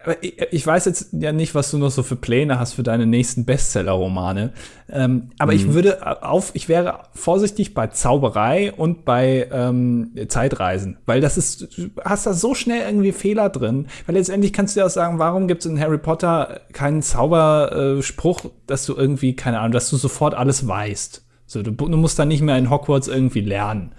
Aber ich, ich weiß jetzt ja nicht, was du noch so für Pläne hast für deine nächsten Bestseller-Romane. Ähm, aber Mhm. ich würde auf, ich wäre vorsichtig bei Zauberei und bei ähm, Zeitreisen, weil das ist, du hast da so schnell irgendwie Fehler drin. Weil letztendlich kannst du ja auch sagen, warum gibt es in Harry Potter keinen Zauberspruch, dass du irgendwie, keine Ahnung, dass du sofort alles weißt. So, du, du musst dann nicht mehr in Hogwarts irgendwie lernen.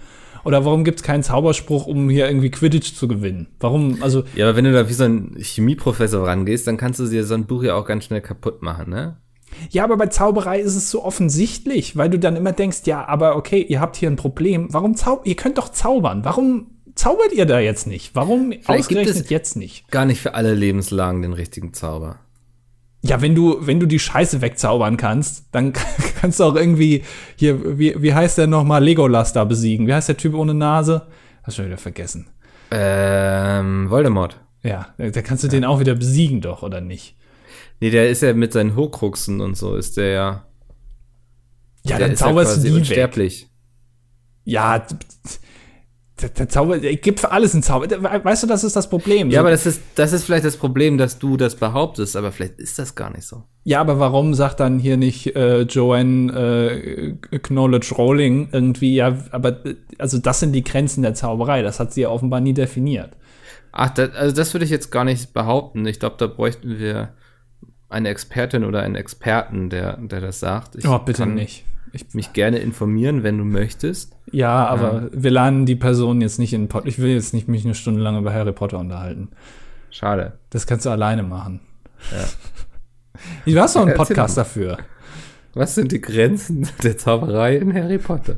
Oder warum gibt es keinen Zauberspruch, um hier irgendwie Quidditch zu gewinnen? Warum, also, Ja, aber wenn du da wie so ein Chemieprofessor rangehst, dann kannst du dir so ein Buch ja auch ganz schnell kaputt machen, ne? ja, aber bei Zauberei ist es so offensichtlich, weil du dann immer denkst, ja, aber okay, ihr habt hier ein Problem. Warum zau ihr könnt doch zaubern. Warum zaubert ihr da jetzt nicht? Warum gibt ausgerechnet jetzt nicht? Gar nicht für alle Lebenslagen den richtigen Zauber. Ja, wenn du, wenn du die Scheiße wegzaubern kannst, dann kannst du auch irgendwie hier, wie, wie heißt der nochmal, Legolas da besiegen? Wie heißt der Typ ohne Nase? Hast schon wieder vergessen. Ähm, Voldemort. Ja, da kannst du den auch wieder besiegen, doch, oder nicht? Nee, der ist ja mit seinen Horcruxen und so, ist der ja. Ja, der dann ist ja zauberst quasi du die weg. unsterblich. Ja, d- Der, der Zauber, der gibt für alles einen Zauber. Weißt du, das ist das Problem. Ja, aber das ist, das ist vielleicht das Problem, dass du das behauptest, aber vielleicht ist das gar nicht so. Ja, aber warum sagt dann hier nicht äh, Joanne äh, Knowledge Rowling irgendwie, ja, aber also das sind die Grenzen der Zauberei, das hat sie ja offenbar nie definiert. Ach, das, also das würde ich jetzt gar nicht behaupten. Ich glaube, da bräuchten wir eine Expertin oder einen Experten, der, der das sagt. Ich oh, bitte nicht. Ich mich gerne informieren, wenn du möchtest. Ja, aber ja. wir laden die Person jetzt nicht in Pod Ich will jetzt nicht mich eine Stunde lang über Harry Potter unterhalten. Schade. Das kannst du alleine machen. Ja. Du hast doch einen Podcast dafür. Was sind die Grenzen der Zauberei in Harry Potter?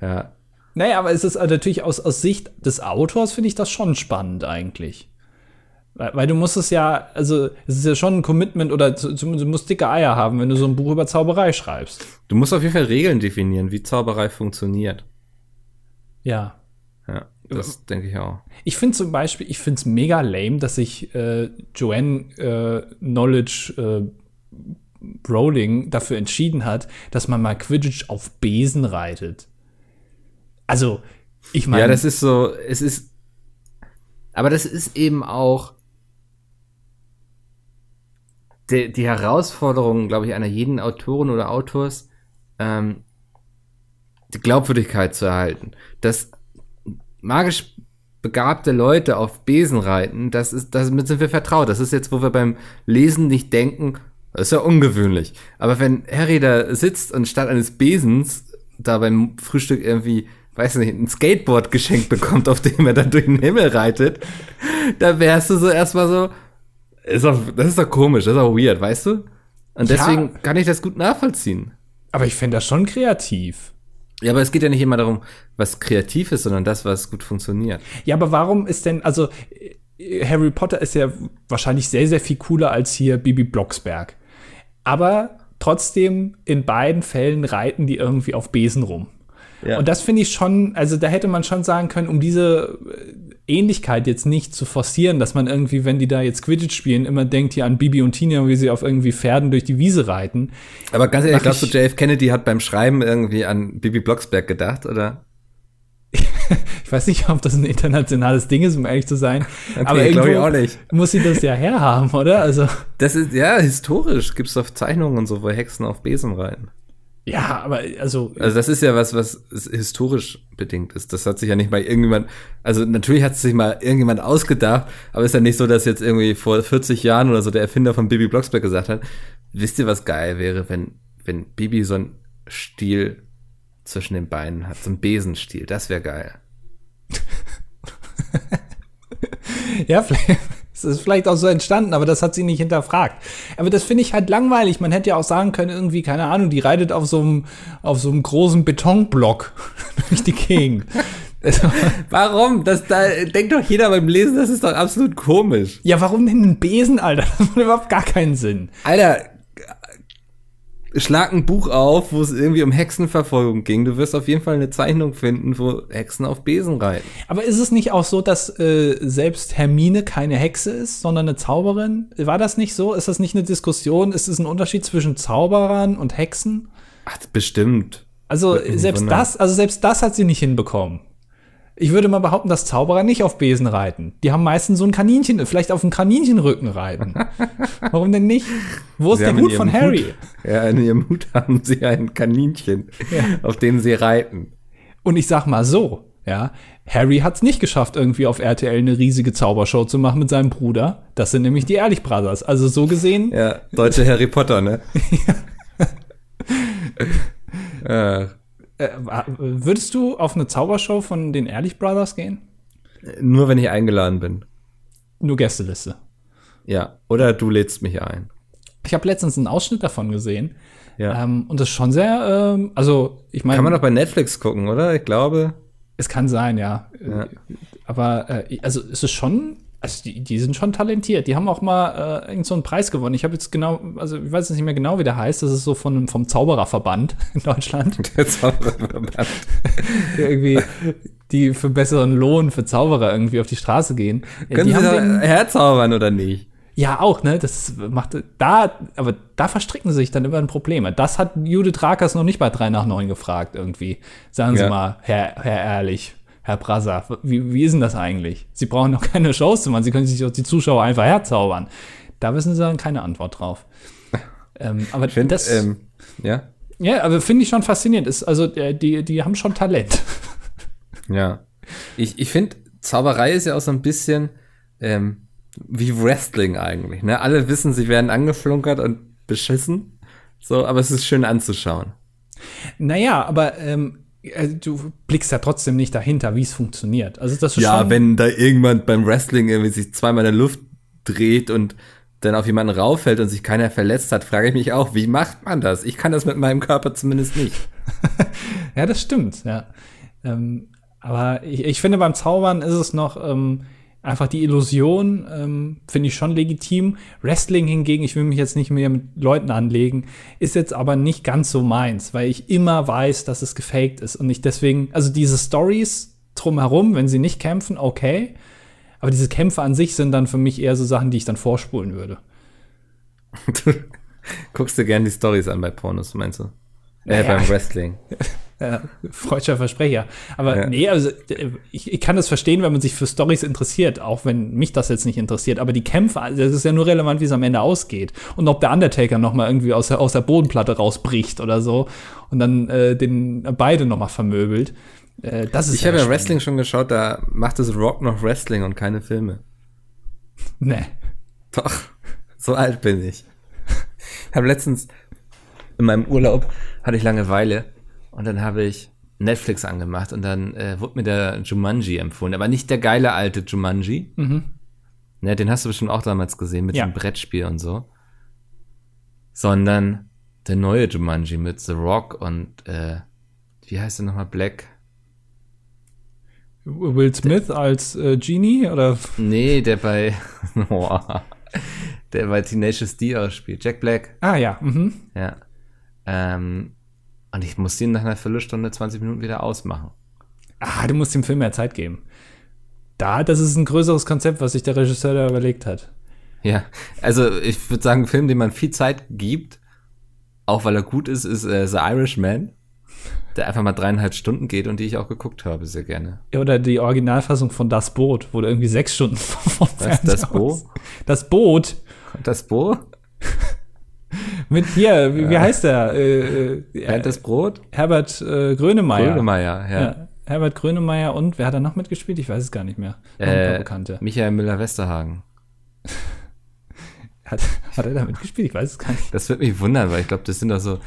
Ja. Naja, aber es ist natürlich aus, aus Sicht des Autors, finde ich das schon spannend eigentlich. Weil, weil, du musst es ja, also es ist ja schon ein Commitment oder zumindest du musst dicke Eier haben, wenn du so ein Buch über Zauberei schreibst. Du musst auf jeden Fall Regeln definieren, wie Zauberei funktioniert. Ja. Ja, das denke ich auch. Ich finde zum Beispiel, ich finde es mega lame, dass sich äh, Joanne äh, Knowledge äh, Rowling dafür entschieden hat, dass man mal Quidditch auf Besen reitet. Also, ich meine. Ja, das ist so, es ist. Aber das ist eben auch die, die Herausforderung, glaube ich, einer jeden Autorin oder Autors, ähm, die Glaubwürdigkeit zu erhalten. Dass magisch begabte Leute auf Besen reiten, das ist, damit sind wir vertraut. Das ist jetzt, wo wir beim Lesen nicht denken, das ist ja ungewöhnlich. Aber wenn Harry da sitzt und statt eines Besens da beim Frühstück irgendwie, weiß nicht, ein Skateboard geschenkt bekommt, auf dem er dann durch den Himmel reitet, da wärst du so erstmal so, ist auch, das ist doch komisch, das ist auch weird, weißt du? Und deswegen ja, kann ich das gut nachvollziehen. Aber ich finde das schon kreativ. Ja, aber es geht ja nicht immer darum, was kreativ ist, sondern das, was gut funktioniert. Ja, aber warum ist denn, also Harry Potter ist ja wahrscheinlich sehr, sehr viel cooler als hier Bibi Blocksberg. Aber trotzdem, in beiden Fällen reiten die irgendwie auf Besen rum. Ja. Und das finde ich schon, also da hätte man schon sagen können, um diese Ähnlichkeit jetzt nicht zu forcieren, dass man irgendwie, wenn die da jetzt Quidditch spielen, immer denkt hier an Bibi und Tina, wie sie auf irgendwie Pferden durch die Wiese reiten. Aber ganz ehrlich, glaubst du, JF Kennedy hat beim Schreiben irgendwie an Bibi Blocksberg gedacht, oder? ich weiß nicht, ob das ein internationales Ding ist, um ehrlich zu sein. Okay, aber nicht. muss sie das ja herhaben, oder? Also. Das ist, ja, historisch gibt's doch Zeichnungen und so, wo Hexen auf Besen reiten. Ja, aber also. Also das ist ja was, was historisch bedingt ist. Das hat sich ja nicht mal irgendjemand, also natürlich hat es sich mal irgendjemand ausgedacht, aber ist ja nicht so, dass jetzt irgendwie vor 40 Jahren oder so der Erfinder von Bibi Blocksberg gesagt hat, wisst ihr, was geil wäre, wenn, wenn Bibi so ein Stiel zwischen den Beinen hat, so ein Besenstiel, das wäre geil. ja, vielleicht, es ist vielleicht auch so entstanden, aber das hat sie nicht hinterfragt. Aber das finde ich halt langweilig. Man hätte ja auch sagen können, irgendwie, keine Ahnung, die reitet auf so einem, auf so einem großen Betonblock durch die Gegend. Also, warum? Das, da denkt doch jeder beim Lesen, das ist doch absolut komisch. Ja, warum denn ein Besen, Alter? Das macht überhaupt gar keinen Sinn. Alter, schlag ein Buch auf, wo es irgendwie um Hexenverfolgung ging. Du wirst auf jeden Fall eine Zeichnung finden, wo Hexen auf Besen reiten. Aber ist es nicht auch so, dass äh, selbst Hermine keine Hexe ist, sondern eine Zauberin? War das nicht so? Ist das nicht eine Diskussion? Ist es ein Unterschied zwischen Zauberern und Hexen? Ach, bestimmt. Also selbst das, also selbst das hat sie nicht hinbekommen. Ich würde mal behaupten, dass Zauberer nicht auf Besen reiten. Die haben meistens so ein Kaninchen, vielleicht auf einem Kaninchenrücken reiten. Warum denn nicht? Wo ist sie der Hut von Harry? Hut, ja, in ihrem Hut haben sie ein Kaninchen, ja. auf dem sie reiten. Und ich sag mal so, ja, Harry hat es nicht geschafft, irgendwie auf RTL eine riesige Zaubershow zu machen mit seinem Bruder. Das sind nämlich die Ehrlich Brothers. Also so gesehen. Ja, deutsche Harry Potter, ne? ja. Äh, äh, würdest du auf eine Zaubershow von den Ehrlich Brothers gehen? Nur wenn ich eingeladen bin. Nur Gästeliste. Ja, oder du lädst mich ein. Ich habe letztens einen Ausschnitt davon gesehen. Ja. Ähm, und das ist schon sehr, ähm, also ich meine. Kann man doch bei Netflix gucken, oder? Ich glaube. Es kann sein, ja. ja. Aber äh, also es ist schon also die, die sind schon talentiert. Die haben auch mal äh, irgend so einen Preis gewonnen. Ich habe jetzt genau, also ich weiß jetzt nicht mehr genau, wie der heißt. Das ist so von, vom Zaubererverband in Deutschland. Der Zaubererverband. irgendwie, die für besseren Lohn für Zauberer irgendwie auf die Straße gehen. Können die sie herzaubern oder nicht? Ja, auch, ne? Das macht da, aber da verstricken sie sich dann immer in Probleme. Das hat Judith Rakers noch nicht bei 3 nach 9 gefragt, irgendwie. Sagen Sie ja. mal, Herr, Herr Ehrlich, Herr Brasser, wie, wie ist denn das eigentlich? Sie brauchen doch keine Shows zu machen, Sie können sich auch die Zuschauer einfach herzaubern. Da wissen Sie dann keine Antwort drauf. ähm, aber Ich finde, das, ähm, ja, ja, aber finde ich schon faszinierend. Ist, also, äh, die, die haben schon Talent. ja. Ich, ich finde, Zauberei ist ja auch so ein bisschen ähm, wie Wrestling eigentlich. Ne? Alle wissen, sie werden angeflunkert und beschissen. So, aber es ist schön anzuschauen. Naja, aber ähm, äh, du blickst ja trotzdem nicht dahinter, wie es funktioniert. Also das ist Ja, wenn da irgendjemand beim Wrestling irgendwie sich zweimal in der Luft dreht und dann auf jemanden rauffällt und sich keiner verletzt hat, frage ich mich auch, wie macht man das? Ich kann das mit meinem Körper zumindest nicht. Ja, das stimmt, ja. Ähm, aber ich, ich finde, beim Zaubern ist es noch ähm, einfach die Illusion, ähm, finde ich schon legitim. Wrestling hingegen, ich will mich jetzt nicht mehr mit Leuten anlegen, ist jetzt aber nicht ganz so meins, weil ich immer weiß, dass es gefaked ist. Und ich deswegen, also diese Stories drumherum, wenn sie nicht kämpfen, okay. Aber diese Kämpfe an sich sind dann für mich eher so Sachen, die ich dann vorspulen würde. Guckst du gern die Stories an bei Pornos, meinst du? Äh, Naja. beim Wrestling. Ja, freudscher Versprecher. Aber Ja. nee, also ich, ich kann das verstehen, wenn man sich für Stories interessiert, auch wenn mich das jetzt nicht interessiert. Aber die Kämpfe, also das ist ja nur relevant, wie es am Ende ausgeht. Und ob der Undertaker noch mal irgendwie aus der, aus der Bodenplatte rausbricht oder so und dann äh, den beide noch mal vermöbelt. Äh, das ist Ich habe ja. Wrestling schon geschaut, da macht es Rock noch Wrestling und keine Filme. Nee. Doch, so alt bin ich. Ich habe letztens in meinem Urlaub hatte ich Langeweile und dann habe ich Netflix angemacht und dann äh, wurde mir der Jumanji empfohlen, aber nicht der geile alte Jumanji. Mhm. Ne, den hast du bestimmt auch damals gesehen mit Ja. dem Brettspiel und so. Sondern der neue Jumanji mit The Rock und äh, wie heißt der nochmal Black? Will Smith als äh, Genie oder Nee, der bei der bei Tenacious D ausspielt. Jack Black. Ah ja, mhm. Ja. Ähm, und ich musste ihn nach einer Viertelstunde, 20 Minuten wieder ausmachen. Ah, du musst dem Film mehr Zeit geben. Da, das ist ein größeres Konzept, was sich der Regisseur da überlegt hat. Ja, also ich würde sagen, ein Film, dem man viel Zeit gibt, auch weil er gut ist, ist äh, The Irishman, der einfach mal dreieinhalb Stunden geht und die ich auch geguckt habe, sehr gerne. Ja, Oder die Originalfassung von Das Boot, wo du irgendwie sechs Stunden vom Was, das Bo? Das Boot Das Bo? Mit hier, wie, wie heißt der? Äh, äh, Bernd das Brot? Herbert äh, Grönemeyer. Grönemeyer, ja. Ja. Herbert Grönemeyer und wer hat da noch mitgespielt? Ich weiß es gar nicht mehr. Noch Äh, Bekannte. Michael Müller-Westerhagen. Hat, hat er da mitgespielt? Ich weiß es gar nicht. Das würde mich wundern, weil ich glaube, das sind doch so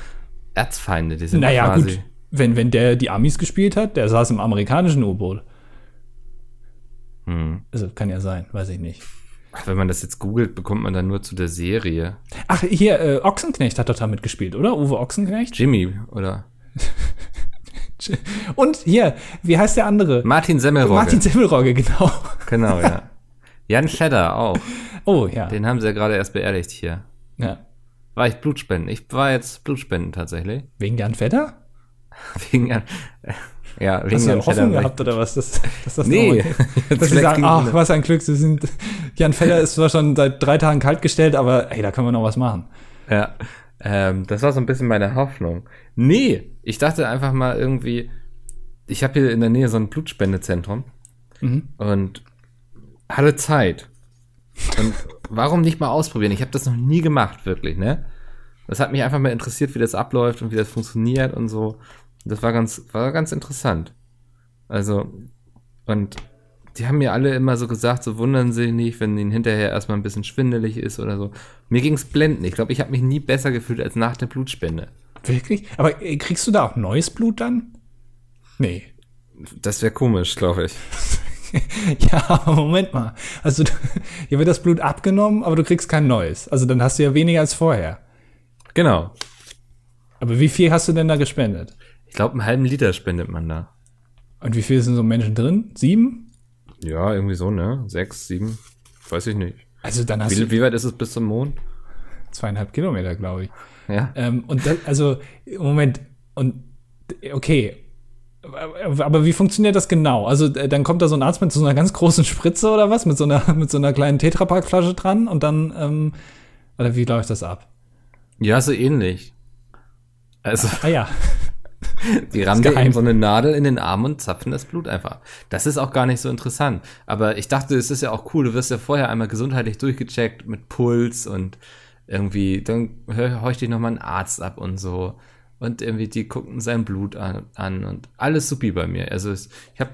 Erzfeinde, die sind Naja, gut. Wenn, wenn der die Amis gespielt hat, der saß im amerikanischen U-Boot. Hm. Also kann ja sein, weiß ich nicht. Ach, Wenn man das jetzt googelt, bekommt man dann nur zu der Serie. Ach, hier, äh, Ochsenknecht hat doch da mitgespielt, oder? Uwe Ochsenknecht? Jimmy, oder? Und hier, wie heißt der andere? Martin Semmelrogge. Martin Semmelrogge, genau. Genau, ja. Jan Schedder auch. Oh, ja. Den haben sie ja gerade erst beerdigt hier. ja. War ich Blutspenden? Ich war jetzt Blutspenden tatsächlich. Wegen Jan Vetter? Wegen Jan, ja, wegen Hast du eine Hoffnung gehabt oder was? Das, dass das Nee. dass sie sagen, ach, was ein Glück, sie sind, Jan Vetter ist zwar schon seit drei Tagen kaltgestellt, aber ey, da können wir noch was machen. Ja, ähm, das war so ein bisschen meine Hoffnung. Nee, ich dachte einfach mal irgendwie, ich habe hier in der Nähe so ein Blutspendezentrum Mhm. und hatte Zeit. Und warum nicht mal ausprobieren? Ich habe das noch nie gemacht, wirklich, ne? Das hat mich einfach mal interessiert, wie das abläuft und wie das funktioniert und so. Das war ganz, war ganz interessant. Also, und die haben mir alle immer so gesagt, so wundern sie nicht, wenn ihnen hinterher erstmal ein bisschen schwindelig ist oder so. Mir ging's blenden. Ich glaube, ich habe mich nie besser gefühlt als nach der Blutspende. Wirklich? Aber äh, kriegst du da auch neues Blut dann? Nee. Das wäre komisch, glaube ich. Ja, aber Moment mal. Also, hier wird das Blut abgenommen, aber du kriegst kein neues. Also, dann hast du ja weniger als vorher. Genau. Aber wie viel hast du denn da gespendet? Ich glaube, einen halben Liter spendet man da. Und wie viel sind so Menschen drin? Sieben? Ja, irgendwie so, ne? Sechs, sieben, weiß ich nicht. Also, dann hast Wie, du wie weit ist es bis zum Mond? zweieinhalb Kilometer, glaube ich. Ja. Ähm, und das, also, Moment, und okay. Aber aber wie funktioniert das genau? Also, äh, dann kommt da so ein Arzt mit so einer ganz großen Spritze oder was? Mit so einer, mit so einer kleinen Tetrapack-Flasche dran und dann, ähm, oder wie läuft das ab? Ja, so ähnlich. Also, Ah ja. Die rammen dir so eine Nadel in den Arm und zapfen das Blut einfach. Das ist auch gar nicht so interessant. Aber ich dachte, es ist ja auch cool. Du wirst ja vorher einmal gesundheitlich durchgecheckt mit Puls und irgendwie, dann horcht dich nochmal ein Arzt ab und so. Und irgendwie, die gucken sein Blut an, an und alles supi bei mir. Also es, ich habe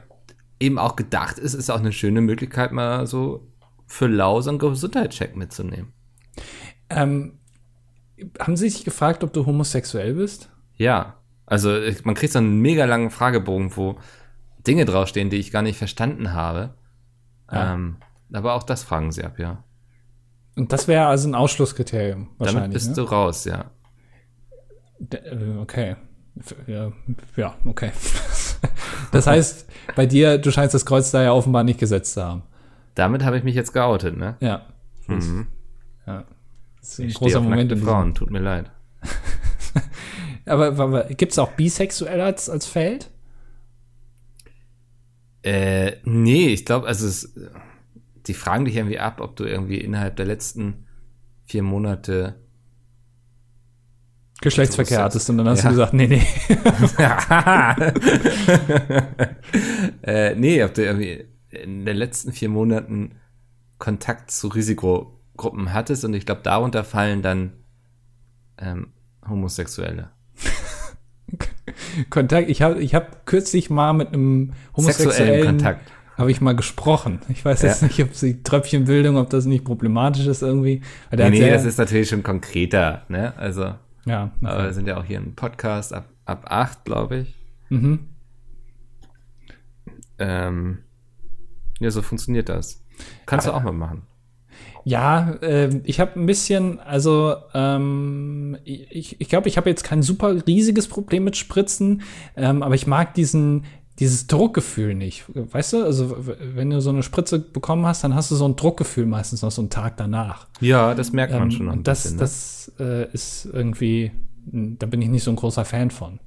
eben auch gedacht, es ist auch eine schöne Möglichkeit, mal so für lau so einen Gesundheitscheck mitzunehmen. Ähm, haben Sie sich gefragt, ob du homosexuell bist? Ja. Also man kriegt so einen mega langen Fragebogen, wo Dinge draufstehen, die ich gar nicht verstanden habe. Ja. Ähm, aber auch das fragen sie ab, ja. Und das wäre also ein Ausschlusskriterium wahrscheinlich. Damit bist ne? du raus, ja. Äh, okay. Ja, ja, okay. das heißt, bei dir, du scheinst das Kreuz da ja offenbar nicht gesetzt zu haben. Damit habe ich mich jetzt geoutet, ne? Ja. Mhm. Ja. Das ist ein ich großer Moment. Frauen, tut mir leid. aber, gibt es auch bisexuell als, als Feld? Äh, nee, ich glaube, also es, die fragen dich irgendwie ab, ob du irgendwie innerhalb der letzten vier Monate Geschlechtsverkehr hattest und dann hast ja. du gesagt, nee, nee. äh, nee, ob du irgendwie in den letzten vier Monaten Kontakt zu Risikogruppen hattest und ich glaube, darunter fallen dann ähm, Homosexuelle. Kontakt, ich habe ich hab kürzlich mal mit einem homosexuellen Kontakt habe ich mal gesprochen. Ich weiß jetzt ja. nicht, ob sie Tröpfchenbildung, ob das nicht problematisch ist irgendwie. nee, nee das ist natürlich schon konkreter, ne? Also ja. Okay. Aber wir sind ja auch hier ein Podcast ab, ab 8, glaube ich. Mhm. Ähm, ja, so funktioniert das. Kannst Aber, du auch mal machen. Ja, äh, ich habe ein bisschen, also ähm, ich ich, glaube, ich habe jetzt kein super riesiges Problem mit Spritzen, ähm, aber ich mag diesen, dieses Druckgefühl nicht. Weißt du, also wenn du so eine Spritze bekommen hast, dann hast du so ein Druckgefühl meistens noch so einen Tag danach. Ja, das merkt man ähm, schon. Und das, bisschen, ne? das äh, ist irgendwie, da bin ich nicht so ein großer Fan von.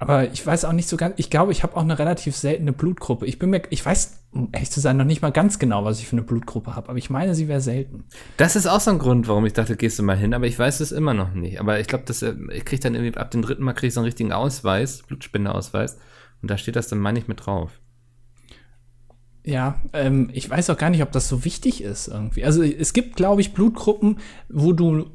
Aber ich weiß auch nicht so ganz, ich glaube, ich habe auch eine relativ seltene Blutgruppe. Ich bin mir, ich weiß, um ehrlich zu sein, noch nicht mal ganz genau, was ich für eine Blutgruppe habe, aber ich meine, sie wäre selten. Das ist auch so ein Grund, warum ich dachte, gehst du mal hin, aber ich weiß es immer noch nicht. Aber ich glaube, dass äh, ich kriege dann irgendwie ab dem dritten Mal kriege ich so einen richtigen Ausweis, Blutspendeausweis, und da steht das dann meine ich mit drauf. Ja, ähm, ich weiß auch gar nicht, ob das so wichtig ist irgendwie. Also es gibt, glaube ich, Blutgruppen, wo du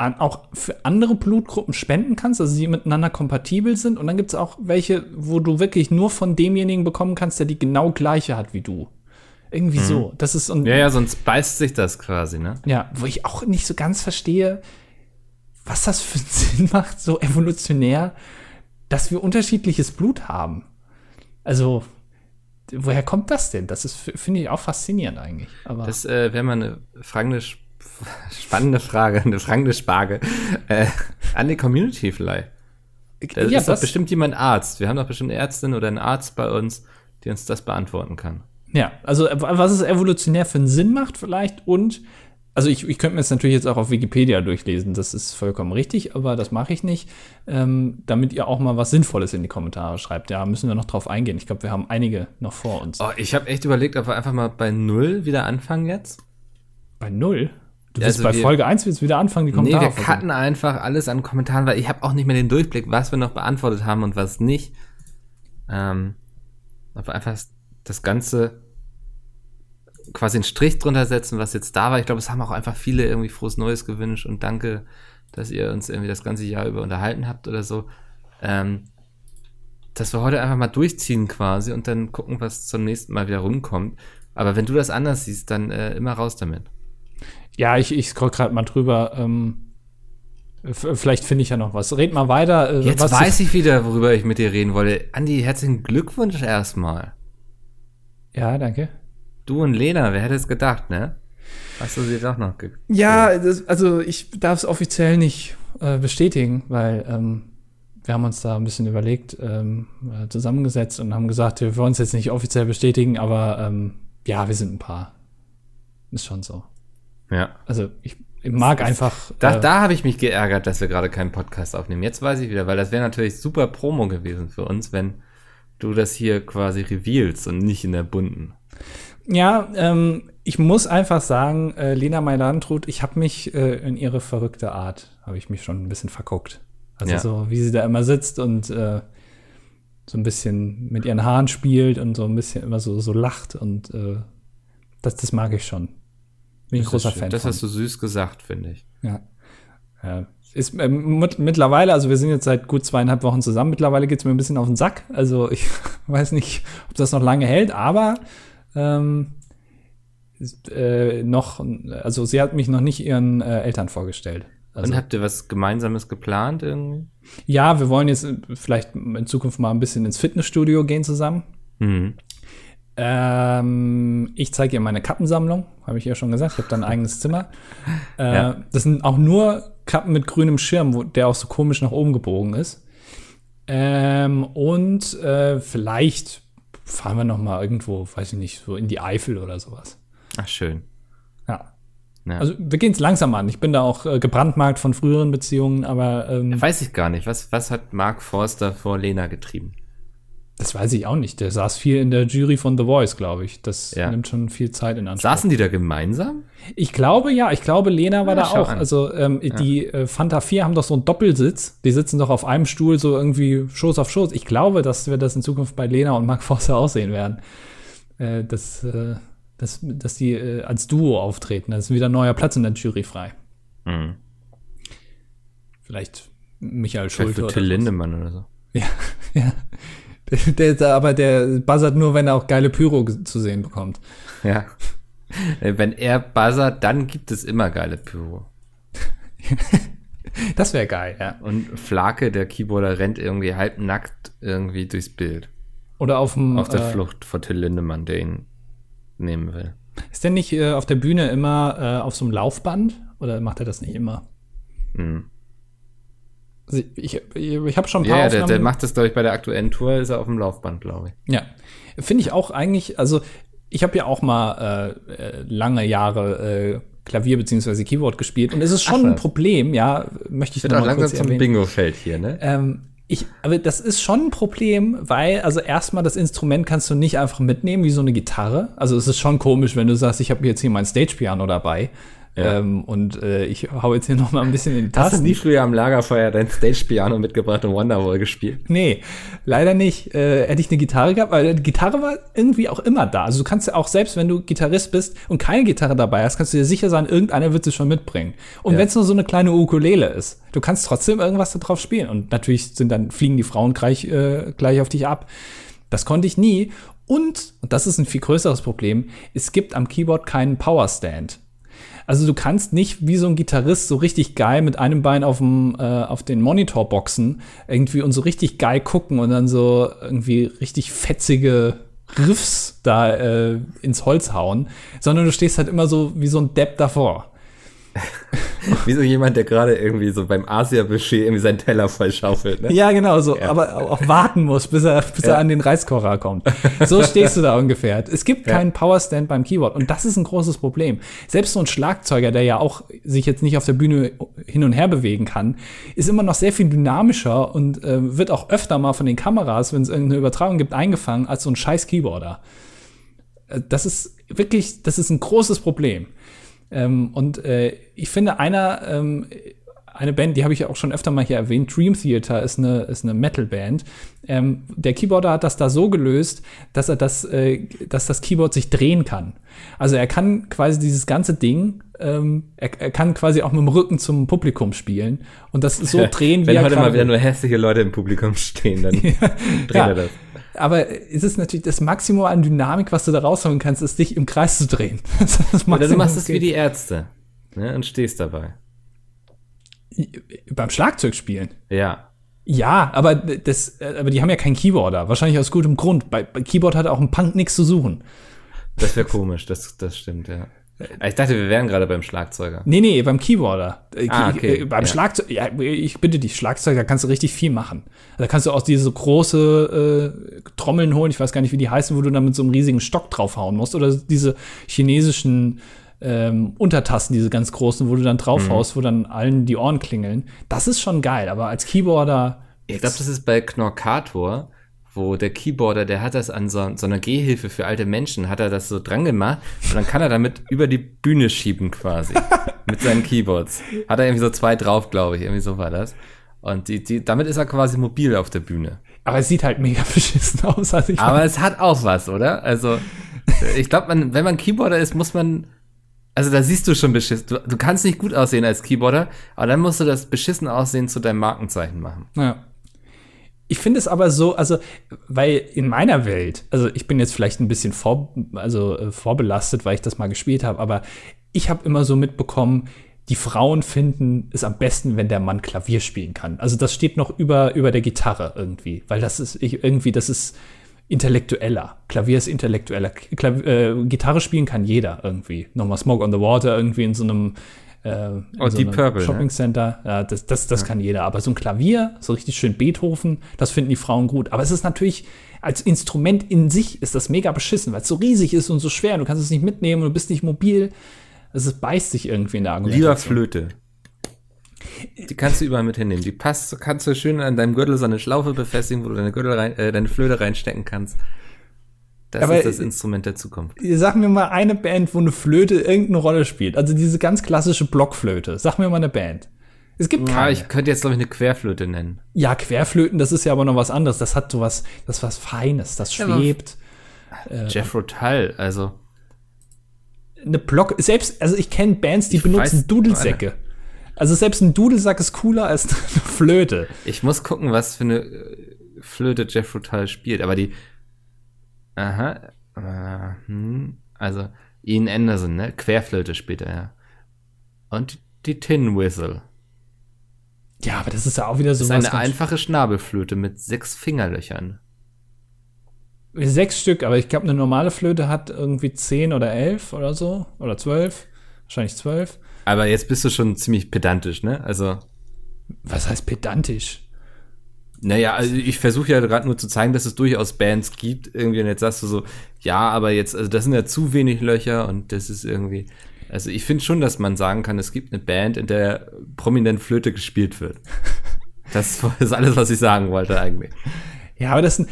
auch für andere Blutgruppen spenden kannst, also sie miteinander kompatibel sind. Und dann gibt es auch welche, wo du wirklich nur von demjenigen bekommen kannst, der die genau gleiche hat wie du. Irgendwie mhm. so. Das ist und, ja, ja, sonst beißt sich das quasi, ne? Ja, wo ich auch nicht so ganz verstehe, was das für einen Sinn macht, so evolutionär, dass wir unterschiedliches Blut haben. Also, woher kommt das denn? Das ist, finde ich, auch faszinierend eigentlich. Aber das äh, wäre mal eine fragende spannende Frage, eine fragende Sparge äh, an die Community vielleicht. Da ja, ist doch bestimmt jemand Arzt. Wir haben doch bestimmt eine Ärztin oder einen Arzt bei uns, die uns das beantworten kann. Ja, also was es evolutionär für einen Sinn macht vielleicht und also ich, ich könnte mir jetzt natürlich jetzt auch auf Wikipedia durchlesen, das ist vollkommen richtig, aber das mache ich nicht, ähm, damit ihr auch mal was Sinnvolles in die Kommentare schreibt. Ja, müssen wir noch drauf eingehen. Ich glaube, wir haben einige noch vor uns. Oh, ich habe echt überlegt, ob wir einfach mal bei Null wieder anfangen jetzt. Bei Null? Du willst also bei wir, Folge 1 willst wieder anfangen, die Kommentare. Nee, wir cutten einfach alles an Kommentaren, weil ich habe auch nicht mehr den Durchblick, was wir noch beantwortet haben und was nicht. Ähm, aber einfach das Ganze quasi einen Strich drunter setzen, was jetzt da war. Ich glaube, es haben auch einfach viele irgendwie frohes Neues gewünscht und danke, dass ihr uns irgendwie das ganze Jahr über unterhalten habt oder so. Ähm, dass wir heute einfach mal durchziehen quasi und dann gucken, was zum nächsten Mal wieder rumkommt. Aber wenn du das anders siehst, dann äh, immer raus damit. Ja, ich, ich scroll gerade mal drüber. Ähm, vielleicht finde ich ja noch was. Red mal weiter. Äh, Jetzt weiß ich wieder, worüber ich mit dir reden wollte. Andi, herzlichen Glückwunsch erstmal. Ja, danke. Du und Lena, wer hätte es gedacht, ne? Hast du sie doch noch Ja, das, also ich darf es offiziell nicht äh, bestätigen, weil ähm, wir haben uns da ein bisschen überlegt, ähm, äh, zusammengesetzt und haben gesagt, wir wollen es jetzt nicht offiziell bestätigen, aber ähm, ja, wir sind ein Paar. Ist schon so. Ja. Also ich, mag einfach. Da, äh, da habe ich mich geärgert, dass wir gerade keinen Podcast aufnehmen. Jetzt weiß ich wieder, weil das wäre natürlich super Promo gewesen für uns, wenn du das hier quasi revealst und nicht in der bunten. Ja, ähm, ich muss einfach sagen, äh, Lena Meilandrut, ich habe mich äh, in ihre verrückte Art, habe ich mich schon ein bisschen verguckt. Also Ja. so, wie sie da immer sitzt und äh, so ein bisschen mit ihren Haaren spielt und so ein bisschen immer so, so lacht und äh, das, das mag ich schon. Bin ich Das großer. Fan Das von. hast du süß gesagt, finde ich. Ja. ja. Ist mit, mittlerweile, also wir sind jetzt seit gut zweieinhalb Wochen zusammen, mittlerweile geht es mir ein bisschen auf den Sack. Also ich weiß nicht, ob das noch lange hält, aber ähm, äh, noch, also sie hat mich noch nicht ihren äh, Eltern vorgestellt. Also, Und habt ihr was Gemeinsames geplant irgendwie? ja, wir wollen jetzt äh, vielleicht in Zukunft mal ein bisschen ins Fitnessstudio gehen zusammen. Mhm. Ähm, ich zeige ihr meine Kappensammlung, habe ich ja schon gesagt. Ich habe da ein eigenes Zimmer. Äh, Ja. Das sind auch nur Kappen mit grünem Schirm, wo, der auch so komisch nach oben gebogen ist. Ähm, und äh, vielleicht fahren wir noch mal irgendwo, weiß ich nicht, so in die Eifel oder sowas. Ach, schön. Ja. Ja. Also wir gehen es langsam an. Ich bin da auch äh, gebrandmarkt von früheren Beziehungen, aber ähm, Weiß ich gar nicht. Was, was hat Mark Forster vor Lena getrieben? Das weiß ich auch nicht. Der saß viel in der Jury von The Voice, glaube ich. Das Ja. nimmt schon viel Zeit in Anspruch. Saßen die da gemeinsam? Ich glaube ja, ich glaube, Lena war Ja, da auch. an. Also ähm, die äh, Fanta 4 haben doch so einen Doppelsitz. Die sitzen doch auf einem Stuhl so irgendwie Schoß auf Schoß. Ich glaube, dass wir das in Zukunft bei Lena und Mark Forster aussehen werden. Äh, dass, äh, dass, dass die äh, als Duo auftreten. Da ist wieder ein neuer Platz in der Jury frei. Mhm. Vielleicht Michael Vielleicht Schulte. für oder Till. Lindemann oder so. Ja, ja. Der, der, aber der buzzert nur, wenn er auch geile Pyro zu sehen bekommt. Ja. Äh, Wenn er buzzert, dann gibt es immer geile Pyro. Das wäre geil, ja. Und Flake, der Keyboarder, rennt irgendwie halbnackt irgendwie durchs Bild. Oder auf dem. Auf der äh, Flucht vor Till Lindemann, der ihn nehmen will. Ist der nicht äh, auf der Bühne immer äh, auf so einem Laufband? Oder macht er das nicht immer? Mhm. Also ich ich, habe schon ein Ja, paar ja der, der Aufnahmen. macht das, glaube ich, bei der aktuellen Tour, ist er auf dem Laufband, glaube ich. ja, finde ich auch eigentlich. Also ich habe ja auch mal äh, äh, lange Jahre äh, Klavier beziehungsweise Keyboard gespielt und es ist schon Ach, ein. Problem. Ja, möchte ich Wird noch auch mal langsam kurz zum. Bingo-Feld hier, ne? Ähm, ich, aber das ist schon ein Problem, weil, also erstmal, das Instrument kannst du nicht einfach mitnehmen wie so eine Gitarre. Also es ist schon komisch, wenn du sagst, ich habe jetzt hier mein Stage-Piano dabei. Ja. Ähm, und äh, ich hau jetzt hier noch mal ein bisschen in die Hast du Tasten. nie früher am Lagerfeuer dein Stage-Piano mitgebracht und Wonderwall gespielt? Nee, leider nicht. Äh, hätte ich eine Gitarre gehabt, weil die Gitarre war irgendwie auch immer da. Also du kannst ja auch, selbst wenn du Gitarrist bist und keine Gitarre dabei hast, kannst du dir sicher sein, irgendeiner wird sie schon mitbringen. Und Ja. wenn es nur so eine kleine Ukulele ist, du kannst trotzdem irgendwas da drauf spielen. Und natürlich sind dann, fliegen die Frauen gleich, äh, gleich auf dich ab. Das konnte ich nie. Und, und das ist ein viel größeres Problem, es gibt am Keyboard keinen Powerstand. Also du kannst nicht wie so ein Gitarrist so richtig geil mit einem Bein auf dem äh, auf den Monitor boxen irgendwie und so richtig geil gucken und dann so irgendwie richtig fetzige Riffs da äh, ins Holz hauen, sondern du stehst halt immer so wie so ein Depp davor. Wie so jemand, der gerade irgendwie so beim Asia-Buffet irgendwie seinen Teller voll schaufelt, ne? Ja, genau, so, aber auch warten muss, bis er, bis Ja. er an den Reiskocher kommt. So stehst du da ungefähr. Es gibt Ja. keinen Powerstand beim Keyboard und das ist ein großes Problem. Selbst so ein Schlagzeuger, der ja auch sich jetzt nicht auf der Bühne hin und her bewegen kann, ist immer noch sehr viel dynamischer und äh, wird auch öfter mal von den Kameras, wenn es irgendeine Übertragung gibt, eingefangen als so ein scheiß Keyboarder. Äh, Das ist wirklich, das ist ein großes Problem. Ähm, und äh, ich finde, einer, ähm, eine Band, die habe ich ja auch schon öfter mal hier erwähnt, Dream Theater ist eine, ist eine Metal-Band. Ähm, der Keyboarder hat das da so gelöst, dass er das, äh, dass das Keyboard sich drehen kann. Also er kann quasi dieses ganze Ding, ähm, er, er kann quasi auch mit dem Rücken zum Publikum spielen und das so drehen, wie Wenn er heute mal wieder nur hässliche Leute im Publikum stehen, dann dreht Ja. er das. Aber es ist natürlich das Maximum an Dynamik, was du da rausholen kannst, ist dich im Kreis zu drehen. Das ist Oder du machst es wie die Ärzte ne, und stehst dabei. beim Schlagzeug spielen. Ja. Ja, aber das, aber die haben ja keinen Keyboarder. Wahrscheinlich aus gutem Grund. Bei, bei Keyboard hat auch ein Punk nichts zu suchen. Das wäre komisch, das, das stimmt, ja. Ich dachte, wir wären gerade beim Schlagzeuger. Nee, nee, beim Keyboarder. Äh, Ah, okay, äh, Beim ja. Schlagzeug, ja, ich bitte dich, Schlagzeug, da kannst du richtig viel machen. Da kannst du auch diese große äh, Trommeln holen, ich weiß gar nicht, wie die heißen, wo du dann mit so einem riesigen Stock draufhauen musst. Oder diese chinesischen ähm, Untertasten, diese ganz großen, wo du dann draufhaust, wo dann allen die Ohren klingeln. Das ist schon geil, aber als Keyboarder. Ich glaube, das ist bei Knorkator, wo der Keyboarder, der hat das an so, so einer Gehhilfe für alte Menschen, hat er das so dran gemacht und dann kann er damit über die Bühne schieben quasi. mit seinen Keyboards. Hat er irgendwie so zwei drauf, glaube ich. Irgendwie so war das. Und die, die, damit ist er quasi mobil auf der Bühne. Aber es sieht halt mega beschissen aus. Also Aber es hat auch was, oder? Also, ich glaube, man, wenn man Keyboarder ist, muss man. Also da siehst du schon beschissen. Du, du kannst nicht gut aussehen als Keyboarder, aber dann musst du das beschissen Aussehen zu deinem Markenzeichen machen. Ja. Ich finde es aber so, also, weil in meiner Welt, also ich bin jetzt vielleicht ein bisschen vor, also, äh, vorbelastet, weil ich das mal gespielt habe, aber ich habe immer so mitbekommen, die Frauen finden es am besten, wenn der Mann Klavier spielen kann. Also das steht noch über, über der Gitarre irgendwie, weil das ist ich, irgendwie, das ist intellektueller. Klavier ist intellektueller. Klavier, äh, Gitarre spielen kann jeder irgendwie. Nochmal Smoke on the Water irgendwie in so einem äh, oh, so Deep Purple, Shopping Center. Ne? Ja, das das, das ja. kann jeder. Aber so ein Klavier, so richtig schön Beethoven, das finden die Frauen gut. Aber es ist natürlich als Instrument in sich ist das mega beschissen, weil es so riesig ist und so schwer. Du kannst es nicht mitnehmen und du bist nicht mobil. Es beißt sich irgendwie in der Argumentation. Lieber Flöte. Die kannst du überall mit hinnehmen. Die passt, kannst du schön an deinem Gürtel so eine Schlaufe befestigen, wo du deine Gürtel rein, äh, deine Flöte reinstecken kannst. Das Aber ist das Instrument der Zukunft. Sag mir mal eine Band, wo eine Flöte irgendeine Rolle spielt. Also diese ganz klassische Blockflöte. Sag mir mal eine Band. Es gibt keine. Ja, ich könnte jetzt, glaube ich, eine Querflöte nennen. Ja, Querflöten, das ist ja aber noch was anderes. Das hat sowas, das ist was Feines, das schwebt. Ja, äh, Jeff Rotal, also eine Block, selbst, also ich kenne Bands, die benutzen weiß, Dudelsäcke. Also selbst ein Dudelsack ist cooler als eine Flöte. Ich muss gucken, was für eine äh, Flöte Jeff Rutal spielt, aber die, aha, äh, hm, also Ian Anderson, ne, Querflöte spielt er, ja. Und die Tin Whistle. Ja, aber das ist ja auch wieder so Das ist eine einfache Schnabelflöte mit sechs Fingerlöchern. Sechs Stück, aber ich glaube, eine normale Flöte hat irgendwie zehn oder elf oder so. Oder zwölf. Wahrscheinlich zwölf. Aber jetzt bist du schon ziemlich pedantisch, ne? Also. Was heißt pedantisch? Naja, also ich versuche ja gerade nur zu zeigen, dass es durchaus Bands gibt. Irgendwie, und jetzt sagst du so, ja, aber jetzt, also das sind ja zu wenig Löcher und das ist irgendwie. Also ich finde schon, dass man sagen kann, es gibt eine Band, in der prominent Flöte gespielt wird. Das ist alles, was ich sagen wollte eigentlich. Ja, aber das sind,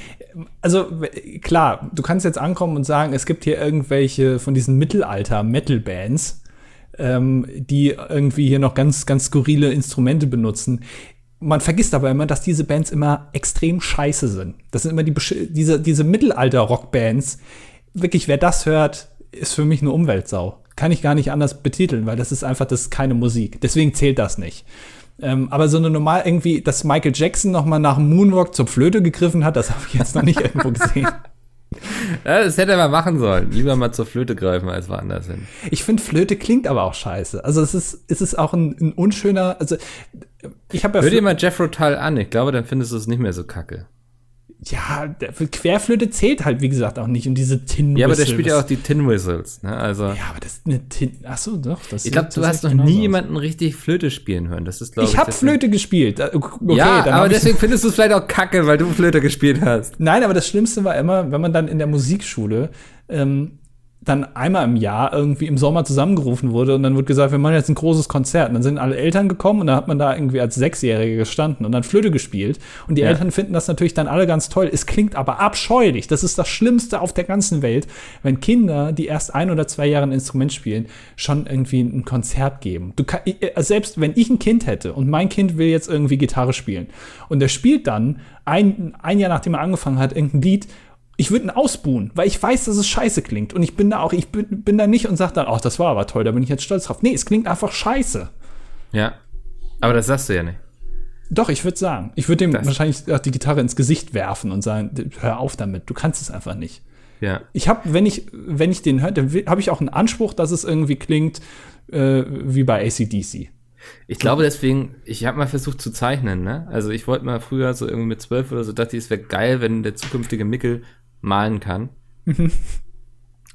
also klar, du kannst jetzt ankommen und sagen, es gibt hier irgendwelche von diesen Mittelalter-Metal-Bands, ähm, die irgendwie hier noch ganz, ganz skurrile Instrumente benutzen. Man vergisst aber immer, dass diese Bands immer extrem scheiße sind. Das sind immer die, diese, diese Mittelalter-Rock-Bands. Wirklich, wer das hört, ist für mich eine Umweltsau. Kann ich gar nicht anders betiteln, weil das ist einfach, das ist keine Musik. Deswegen zählt das nicht. Ähm, aber so eine normal irgendwie, dass Michael Jackson noch mal nach Moonwalk zur Flöte gegriffen hat, das habe ich jetzt noch nicht irgendwo gesehen. Ja, das hätte er mal machen sollen. Lieber mal zur Flöte greifen als woanders hin. Ich finde, Flöte klingt aber auch scheiße. Also es ist, es ist auch ein, ein unschöner, also ich habe ja. Hör dir mal Jeff Rotal an. Ich glaube, dann findest du es nicht mehr so kacke ja, der Querflöte zählt halt, wie gesagt, auch nicht. Und diese Tin Whistles. Ja, aber der spielt ja auch die Tin Whistles, ne? Also. Ja, aber das ist eine Tin. Ach so, doch. Das ich glaube, du hast noch nie jemanden richtig Flöte spielen hören. Das ist, glaube ich. Ich habe Flöte gespielt. Äh, okay, ja, aber deswegen findest du es vielleicht auch kacke, weil du Flöte gespielt hast. Nein, aber das Schlimmste war immer, wenn man dann in der Musikschule ähm, dann einmal im Jahr irgendwie im Sommer zusammengerufen wurde und dann wird gesagt, wir machen jetzt ein großes Konzert. Und dann sind alle Eltern gekommen und dann hat man da irgendwie als Sechsjährige gestanden und dann Flöte gespielt. Und die ja. Eltern finden das natürlich dann alle ganz toll. Es klingt aber abscheulich. Das ist das Schlimmste auf der ganzen Welt, wenn Kinder, die erst ein oder zwei Jahre ein Instrument spielen, schon irgendwie ein Konzert geben. Du kann, äh, selbst wenn ich ein Kind hätte und mein Kind will jetzt irgendwie Gitarre spielen und der spielt dann ein, ein Jahr nachdem er angefangen hat, irgendein Lied ich würde ihn ausbuhen, weil ich weiß, dass es scheiße klingt. Und ich bin da auch, ich bin, bin da nicht und sage dann, ach, das war aber toll, da bin ich jetzt stolz drauf. Nee, es klingt einfach scheiße. Ja. Aber das sagst du ja nicht. Doch, ich würde sagen. Ich würde ihm das wahrscheinlich die Gitarre ins Gesicht werfen und sagen, hör auf damit, du kannst es einfach nicht. Ja. Ich habe, wenn ich, wenn ich den höre, dann habe ich auch einen Anspruch, dass es irgendwie klingt äh, wie bei ACDC. Ich glaube deswegen, ich habe mal versucht zu zeichnen, ne? Also ich wollte mal früher so irgendwie mit zwölf oder so, dachte ich, es wäre geil, wenn der zukünftige Mickel malen kann.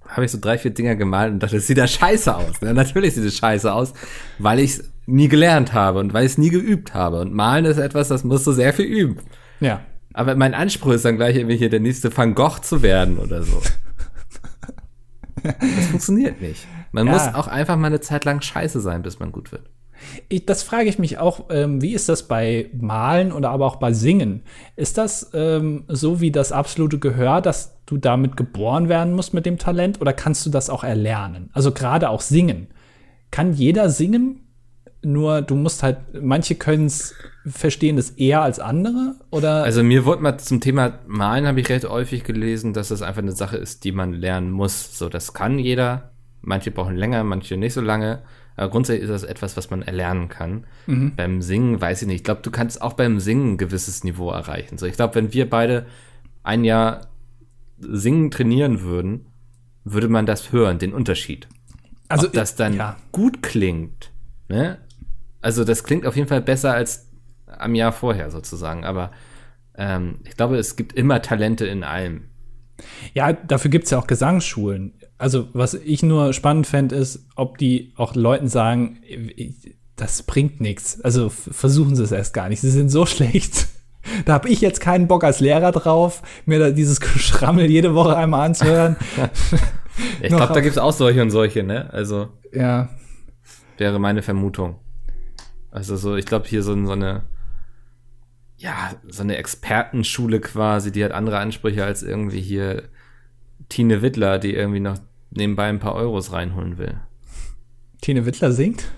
habe ich so drei, vier Dinger gemalt und dachte, das sieht ja scheiße aus. Ne? Natürlich sieht es scheiße aus, weil ich es nie gelernt habe und weil ich es nie geübt habe. Und malen ist etwas, das musst du sehr viel üben. Ja. Aber mein Anspruch ist dann gleich irgendwie hier der nächste Van Gogh zu werden oder so. das funktioniert nicht. Man ja. muss auch einfach mal eine Zeit lang scheiße sein, bis man gut wird. Ich, das frage ich mich auch, ähm, wie ist das bei Malen oder aber auch bei Singen? Ist das ähm, so wie das absolute Gehör, dass du damit geboren werden musst mit dem Talent oder kannst du das auch erlernen? Also gerade auch singen. Kann jeder singen? nur du musst halt, manche können es verstehen das eher als andere? Oder? Also mir wurde mal zum Thema Malen habe ich recht häufig gelesen, dass das einfach eine Sache ist, die man lernen muss. So, das kann jeder. Manche brauchen länger, manche nicht so lange. Aber grundsätzlich ist das etwas, was man erlernen kann. Mhm. Beim Singen weiß ich nicht. Ich glaube, du kannst auch beim Singen ein gewisses Niveau erreichen. So, ich glaube, wenn wir beide ein Jahr Singen trainieren würden, würde man das hören, den Unterschied. Also, Ob das dann ja. gut klingt, ne? Also, das klingt auf jeden Fall besser als am Jahr vorher sozusagen. Aber ähm, ich glaube, es gibt immer Talente in allem. Ja, dafür gibt es ja auch Gesangsschulen. Also, was ich nur spannend fände, ist, ob die auch Leuten sagen, das bringt nichts. Also versuchen sie es erst gar nicht. Sie sind so schlecht. Da habe ich jetzt keinen Bock als Lehrer drauf, mir da dieses Geschrammel jede Woche einmal anzuhören. ich glaube, da gibt es auch solche und solche, ne? Also. Ja. Wäre meine Vermutung. Also so, ich glaube, hier so, so eine ja, so eine Expertenschule quasi, die hat andere Ansprüche als irgendwie hier Tine Wittler, die irgendwie noch nebenbei ein paar Euros reinholen will. Tine Wittler singt?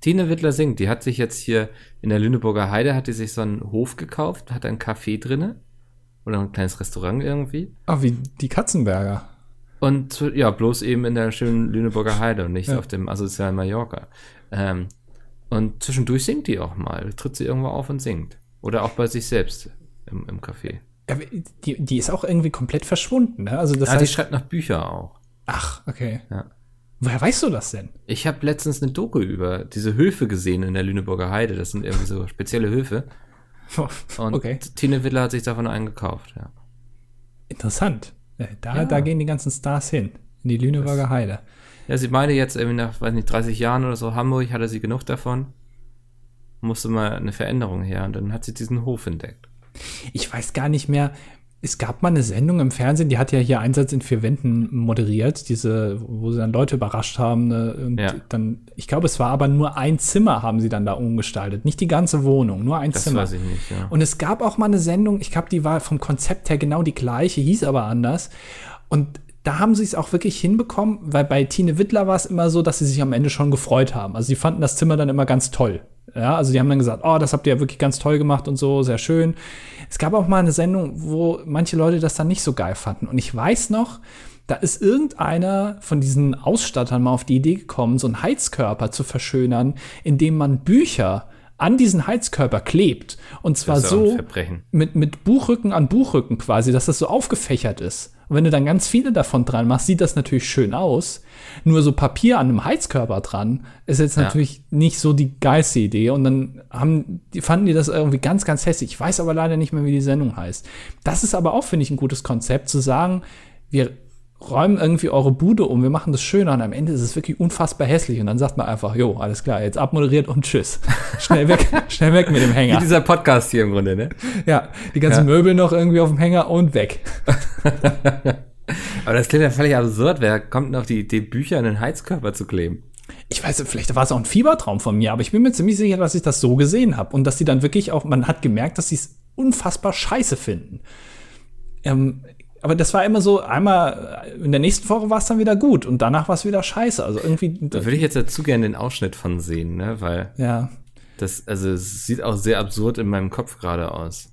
Tine Wittler singt. Die hat sich jetzt hier in der Lüneburger Heide, hat die sich so einen Hof gekauft, hat ein Café drinne. Oder ein kleines Restaurant irgendwie. Ah, wie die Katzenberger. Und ja, bloß eben in der schönen Lüneburger Heide und nicht ja. auf dem asozialen Mallorca. Ähm, und zwischendurch singt die auch mal. Tritt sie irgendwo auf und singt. Oder auch bei sich selbst im, im Café. Ja, die, die ist auch irgendwie komplett verschwunden, ne? Also das ja, heißt, die schreibt nach Bücher auch. Ach, okay. Ja. Woher weißt du das denn? Ich habe letztens eine Doku über diese Höfe gesehen in der Lüneburger Heide. Das sind irgendwie so spezielle Höfe. Und okay. Tine Wittler hat sich davon einen gekauft, ja. Interessant. Da, ja. da gehen die ganzen Stars hin. In die Lüneburger das, Heide. Ja, sie meinte jetzt irgendwie nach, weiß nicht, 30 Jahren oder so, Hamburg hatte sie genug davon musste mal eine Veränderung her und dann hat sie diesen Hof entdeckt. Ich weiß gar nicht mehr. Es gab mal eine Sendung im Fernsehen, die hat ja hier Einsatz in vier Wänden moderiert, diese, wo sie dann Leute überrascht haben. Ne? Und ja. dann, ich glaube, es war aber nur ein Zimmer, haben sie dann da umgestaltet. Nicht die ganze Wohnung, nur ein das Zimmer. Weiß ich nicht, ja. Und es gab auch mal eine Sendung, ich glaube, die war vom Konzept her genau die gleiche, hieß aber anders. Und da haben sie es auch wirklich hinbekommen, weil bei Tine Wittler war es immer so, dass sie sich am Ende schon gefreut haben. Also sie fanden das Zimmer dann immer ganz toll. Ja, also die haben dann gesagt, oh, das habt ihr ja wirklich ganz toll gemacht und so, sehr schön. Es gab auch mal eine Sendung, wo manche Leute das dann nicht so geil fanden. Und ich weiß noch, da ist irgendeiner von diesen Ausstattern mal auf die Idee gekommen, so einen Heizkörper zu verschönern, indem man Bücher an diesen Heizkörper klebt. Und zwar so mit, mit Buchrücken an Buchrücken quasi, dass das so aufgefächert ist. Und wenn du dann ganz viele davon dran machst, sieht das natürlich schön aus. Nur so Papier an einem Heizkörper dran ist jetzt ja. natürlich nicht so die geilste Idee. Und dann haben, die fanden die das irgendwie ganz, ganz hässlich. Ich weiß aber leider nicht mehr, wie die Sendung heißt. Das ist aber auch, finde ich, ein gutes Konzept, zu sagen, wir räumen irgendwie eure Bude um, wir machen das schöner und am Ende ist es wirklich unfassbar hässlich und dann sagt man einfach, jo, alles klar, jetzt abmoderiert und tschüss. Schnell weg, schnell weg mit dem Hänger. Wie dieser Podcast hier im Grunde, ne? Ja, die ganzen ja. Möbel noch irgendwie auf dem Hänger und weg. Aber das klingt ja völlig absurd. Wer kommt auf die Idee, Bücher in den Heizkörper zu kleben? Ich weiß, vielleicht war es auch ein Fiebertraum von mir, aber ich bin mir ziemlich sicher, dass ich das so gesehen habe und dass die dann wirklich auch, man hat gemerkt, dass sie es unfassbar scheiße finden. Ähm, aber das war immer so, einmal in der nächsten Woche war es dann wieder gut und danach war es wieder scheiße. Also irgendwie. Da würde ich jetzt dazu gerne den Ausschnitt von sehen, ne? Weil. Ja. Das, also es sieht auch sehr absurd in meinem Kopf gerade aus.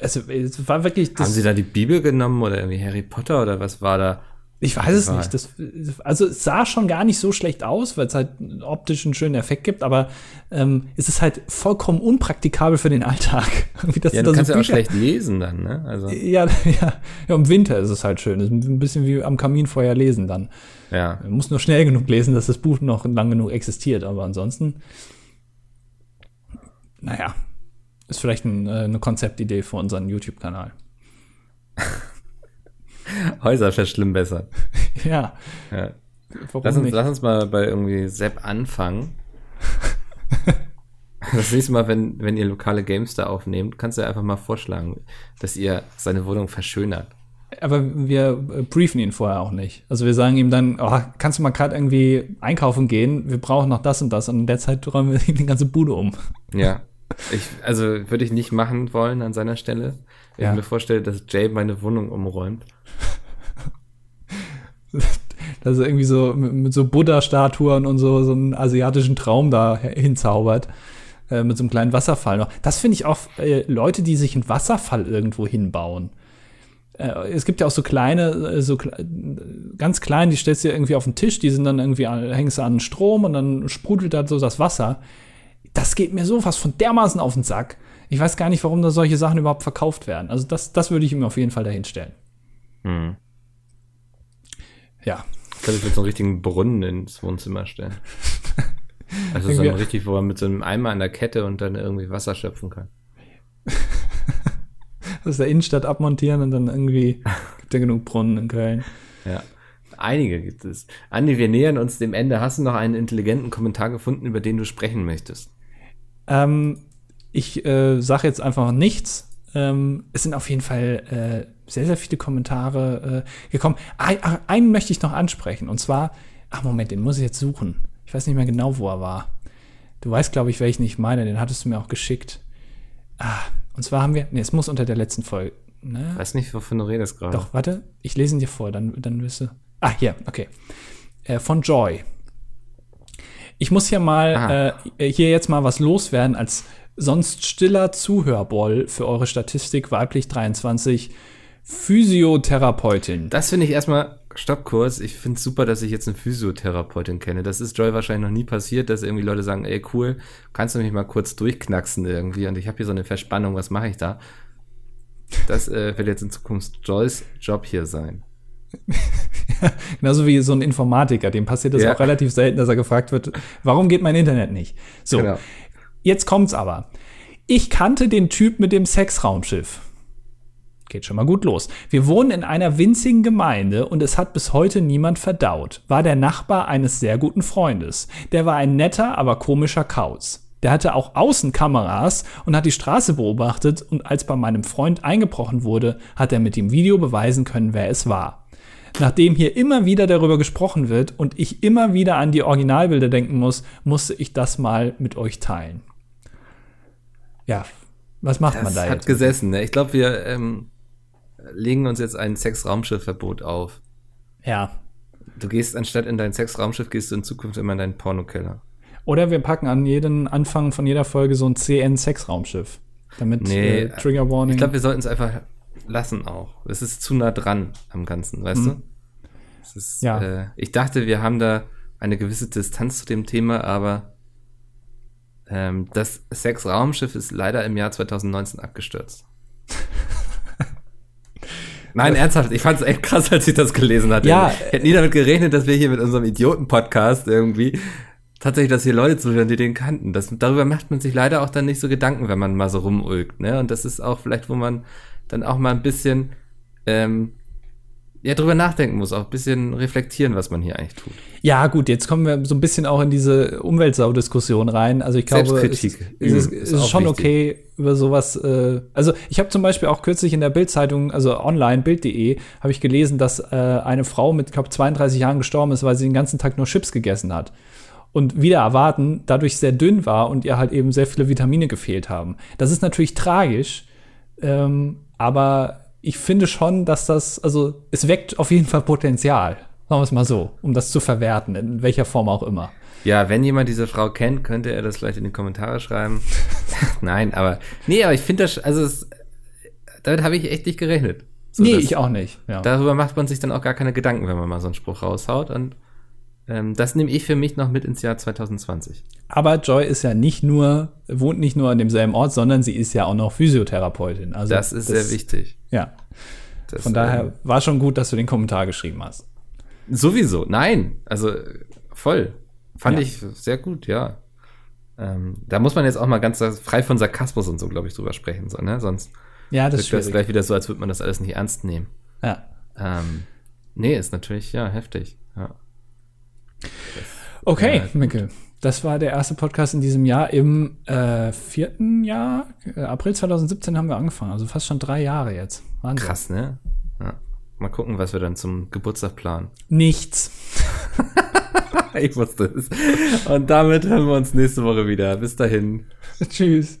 Also es war wirklich. Haben Sie da die Bibel genommen oder irgendwie Harry Potter oder was war da? Ich weiß es nicht. Das, also es sah schon gar nicht so schlecht aus, weil es halt optisch einen schönen Effekt gibt, aber ähm, es ist halt vollkommen unpraktikabel für den Alltag. das ja, du kannst so ja auch schlecht lesen dann, ne? Also. Ja, ja, ja, im Winter ist es halt schön. Es ist ein bisschen wie am Kaminfeuer lesen dann. Ja. Man muss nur schnell genug lesen, dass das Buch noch lang genug existiert, aber ansonsten, naja, ist vielleicht ein, äh, eine Konzeptidee für unseren YouTube-Kanal. Häuser verschlimmbessern. ja. ja. Lass, uns, lass uns mal bei irgendwie Sepp anfangen. Das nächste Mal, wenn, wenn ihr lokale Games da aufnehmt, kannst du einfach mal vorschlagen, dass ihr seine Wohnung verschönert. Aber wir briefen ihn vorher auch nicht. Also wir sagen ihm dann, oh, kannst du mal gerade irgendwie einkaufen gehen? Wir brauchen noch das und das. Und in der Zeit räumen wir ihm die ganze Bude um. Ja. Ich, also würde ich nicht machen wollen an seiner Stelle. Wenn ja. ich mir vorstelle, dass Jay meine Wohnung umräumt. das Also irgendwie so mit, mit so Buddha-Statuen und so, so einen asiatischen Traum da hinzaubert. Äh, mit so einem kleinen Wasserfall noch. Das finde ich auch äh, Leute, die sich einen Wasserfall irgendwo hinbauen. Äh, es gibt ja auch so kleine, äh, so ganz klein, die stellst du dir irgendwie auf den Tisch, die sind dann irgendwie, hängst du an Strom und dann sprudelt da so das Wasser. Das geht mir so fast von dermaßen auf den Sack. Ich weiß gar nicht, warum da solche Sachen überhaupt verkauft werden. Also das, das würde ich ihm auf jeden Fall dahinstellen. Hm. Ja. Glaube, ich würde so einen richtigen Brunnen ins Wohnzimmer stellen. Also so ein richtig, wo man mit so einem Eimer an der Kette und dann irgendwie Wasser schöpfen kann. aus der Innenstadt abmontieren und dann irgendwie gibt ja genug Brunnen in Köln. Ja. Einige gibt es. Andi, wir nähern uns dem Ende. Hast du noch einen intelligenten Kommentar gefunden, über den du sprechen möchtest? Ähm, ich äh, sage jetzt einfach nichts. Ähm, es sind auf jeden Fall äh, sehr, sehr viele Kommentare äh, gekommen. Ein, einen möchte ich noch ansprechen. Und zwar, ach Moment, den muss ich jetzt suchen. Ich weiß nicht mehr genau, wo er war. Du weißt, glaube ich, welchen ich meine. Den hattest du mir auch geschickt. Ah, und zwar haben wir, nee, es muss unter der letzten Folge. Ne? Weiß nicht, wovon du redest gerade. Doch, warte, ich lese ihn dir vor, dann, dann wirst du. Ah, hier, okay. Äh, von Joy. Ich muss hier mal, äh, hier jetzt mal was loswerden als sonst stiller Zuhörboll für eure Statistik weiblich 23 Physiotherapeutin. Das finde ich erstmal, stopp kurz, ich finde es super, dass ich jetzt eine Physiotherapeutin kenne. Das ist Joy wahrscheinlich noch nie passiert, dass irgendwie Leute sagen, ey cool, kannst du mich mal kurz durchknacksen irgendwie und ich habe hier so eine Verspannung, was mache ich da? Das äh, wird jetzt in Zukunft Joys Job hier sein. genauso wie so ein Informatiker, dem passiert das ja. auch relativ selten, dass er gefragt wird, warum geht mein Internet nicht? So, genau. Jetzt kommt's aber. Ich kannte den Typ mit dem Sexraumschiff. Geht schon mal gut los. Wir wohnen in einer winzigen Gemeinde und es hat bis heute niemand verdaut. War der Nachbar eines sehr guten Freundes. Der war ein netter, aber komischer Kauz. Der hatte auch Außenkameras und hat die Straße beobachtet und als bei meinem Freund eingebrochen wurde, hat er mit dem Video beweisen können, wer es war. Nachdem hier immer wieder darüber gesprochen wird und ich immer wieder an die Originalbilder denken muss, musste ich das mal mit euch teilen. Ja, was macht das man da jetzt? Hat gesessen, ne? Ich glaube, wir ähm, legen uns jetzt ein Sexraumschiffverbot auf. Ja. Du gehst anstatt in dein Sexraumschiff, gehst du in Zukunft immer in deinen Pornokeller. Oder wir packen an jeden Anfang von jeder Folge so ein CN-Sexraumschiff. Damit nee, äh, Trigger Warning. Ich glaube, wir sollten es einfach lassen auch. Es ist zu nah dran am Ganzen, weißt mhm. du? Ist, ja. Äh, ich dachte, wir haben da eine gewisse Distanz zu dem Thema, aber ähm, das Sexraumschiff ist leider im Jahr 2019 abgestürzt. Nein, ernsthaft, ich fand es echt krass, als ich das gelesen hatte. Ja. Ich hätte nie damit gerechnet, dass wir hier mit unserem Idioten-Podcast irgendwie tatsächlich, dass hier Leute zuhören, die den kannten. Das, darüber macht man sich leider auch dann nicht so Gedanken, wenn man mal so rumulgt. Ne? Und das ist auch vielleicht, wo man dann auch mal ein bisschen ähm, ja, drüber nachdenken muss, auch ein bisschen reflektieren, was man hier eigentlich tut. Ja, gut, jetzt kommen wir so ein bisschen auch in diese Umweltsau-Diskussion rein. Also ich glaube, es, es, ist, es ist schon wichtig. okay, über sowas. Äh, also ich habe zum Beispiel auch kürzlich in der Bildzeitung, also online, bild.de, habe ich gelesen, dass äh, eine Frau mit, glaube 32 Jahren gestorben ist, weil sie den ganzen Tag nur Chips gegessen hat. Und wieder erwarten, dadurch sehr dünn war und ihr halt eben sehr viele Vitamine gefehlt haben. Das ist natürlich tragisch, ähm, aber ich finde schon, dass das, also es weckt auf jeden Fall Potenzial. Sagen wir es mal so, um das zu verwerten, in welcher Form auch immer. Ja, wenn jemand diese Frau kennt, könnte er das vielleicht in die Kommentare schreiben. Nein, aber nee, aber ich finde das, also es, damit habe ich echt nicht gerechnet. So, nee, ich auch nicht. Ja. Darüber macht man sich dann auch gar keine Gedanken, wenn man mal so einen Spruch raushaut und das nehme ich für mich noch mit ins Jahr 2020. Aber Joy ist ja nicht nur, wohnt nicht nur an demselben Ort, sondern sie ist ja auch noch Physiotherapeutin. Also das ist das, sehr wichtig. Ja. Das, Von daher ähm, war schon gut, dass du den Kommentar geschrieben hast. Sowieso, nein. Also voll. Fand ja. ich sehr gut, ja. Ähm, da muss man jetzt auch mal ganz frei von Sarkasmus und so, glaube ich, drüber sprechen. So, ne? Sonst ja, das wird das gleich wieder so, als würde man das alles nicht ernst nehmen. Ja. Ähm, nee, ist natürlich, ja, heftig. Ja. Okay, ja, Mikkel. Das war der erste Podcast in diesem Jahr. Im äh, vierten Jahr, äh, April 2017 haben wir angefangen. Also fast schon drei Jahre jetzt. Wahnsinn. Krass, ne? Ja. Mal gucken, was wir dann zum Geburtstag planen. Nichts. ich wusste es. Und damit hören wir uns nächste Woche wieder. Bis dahin. Tschüss.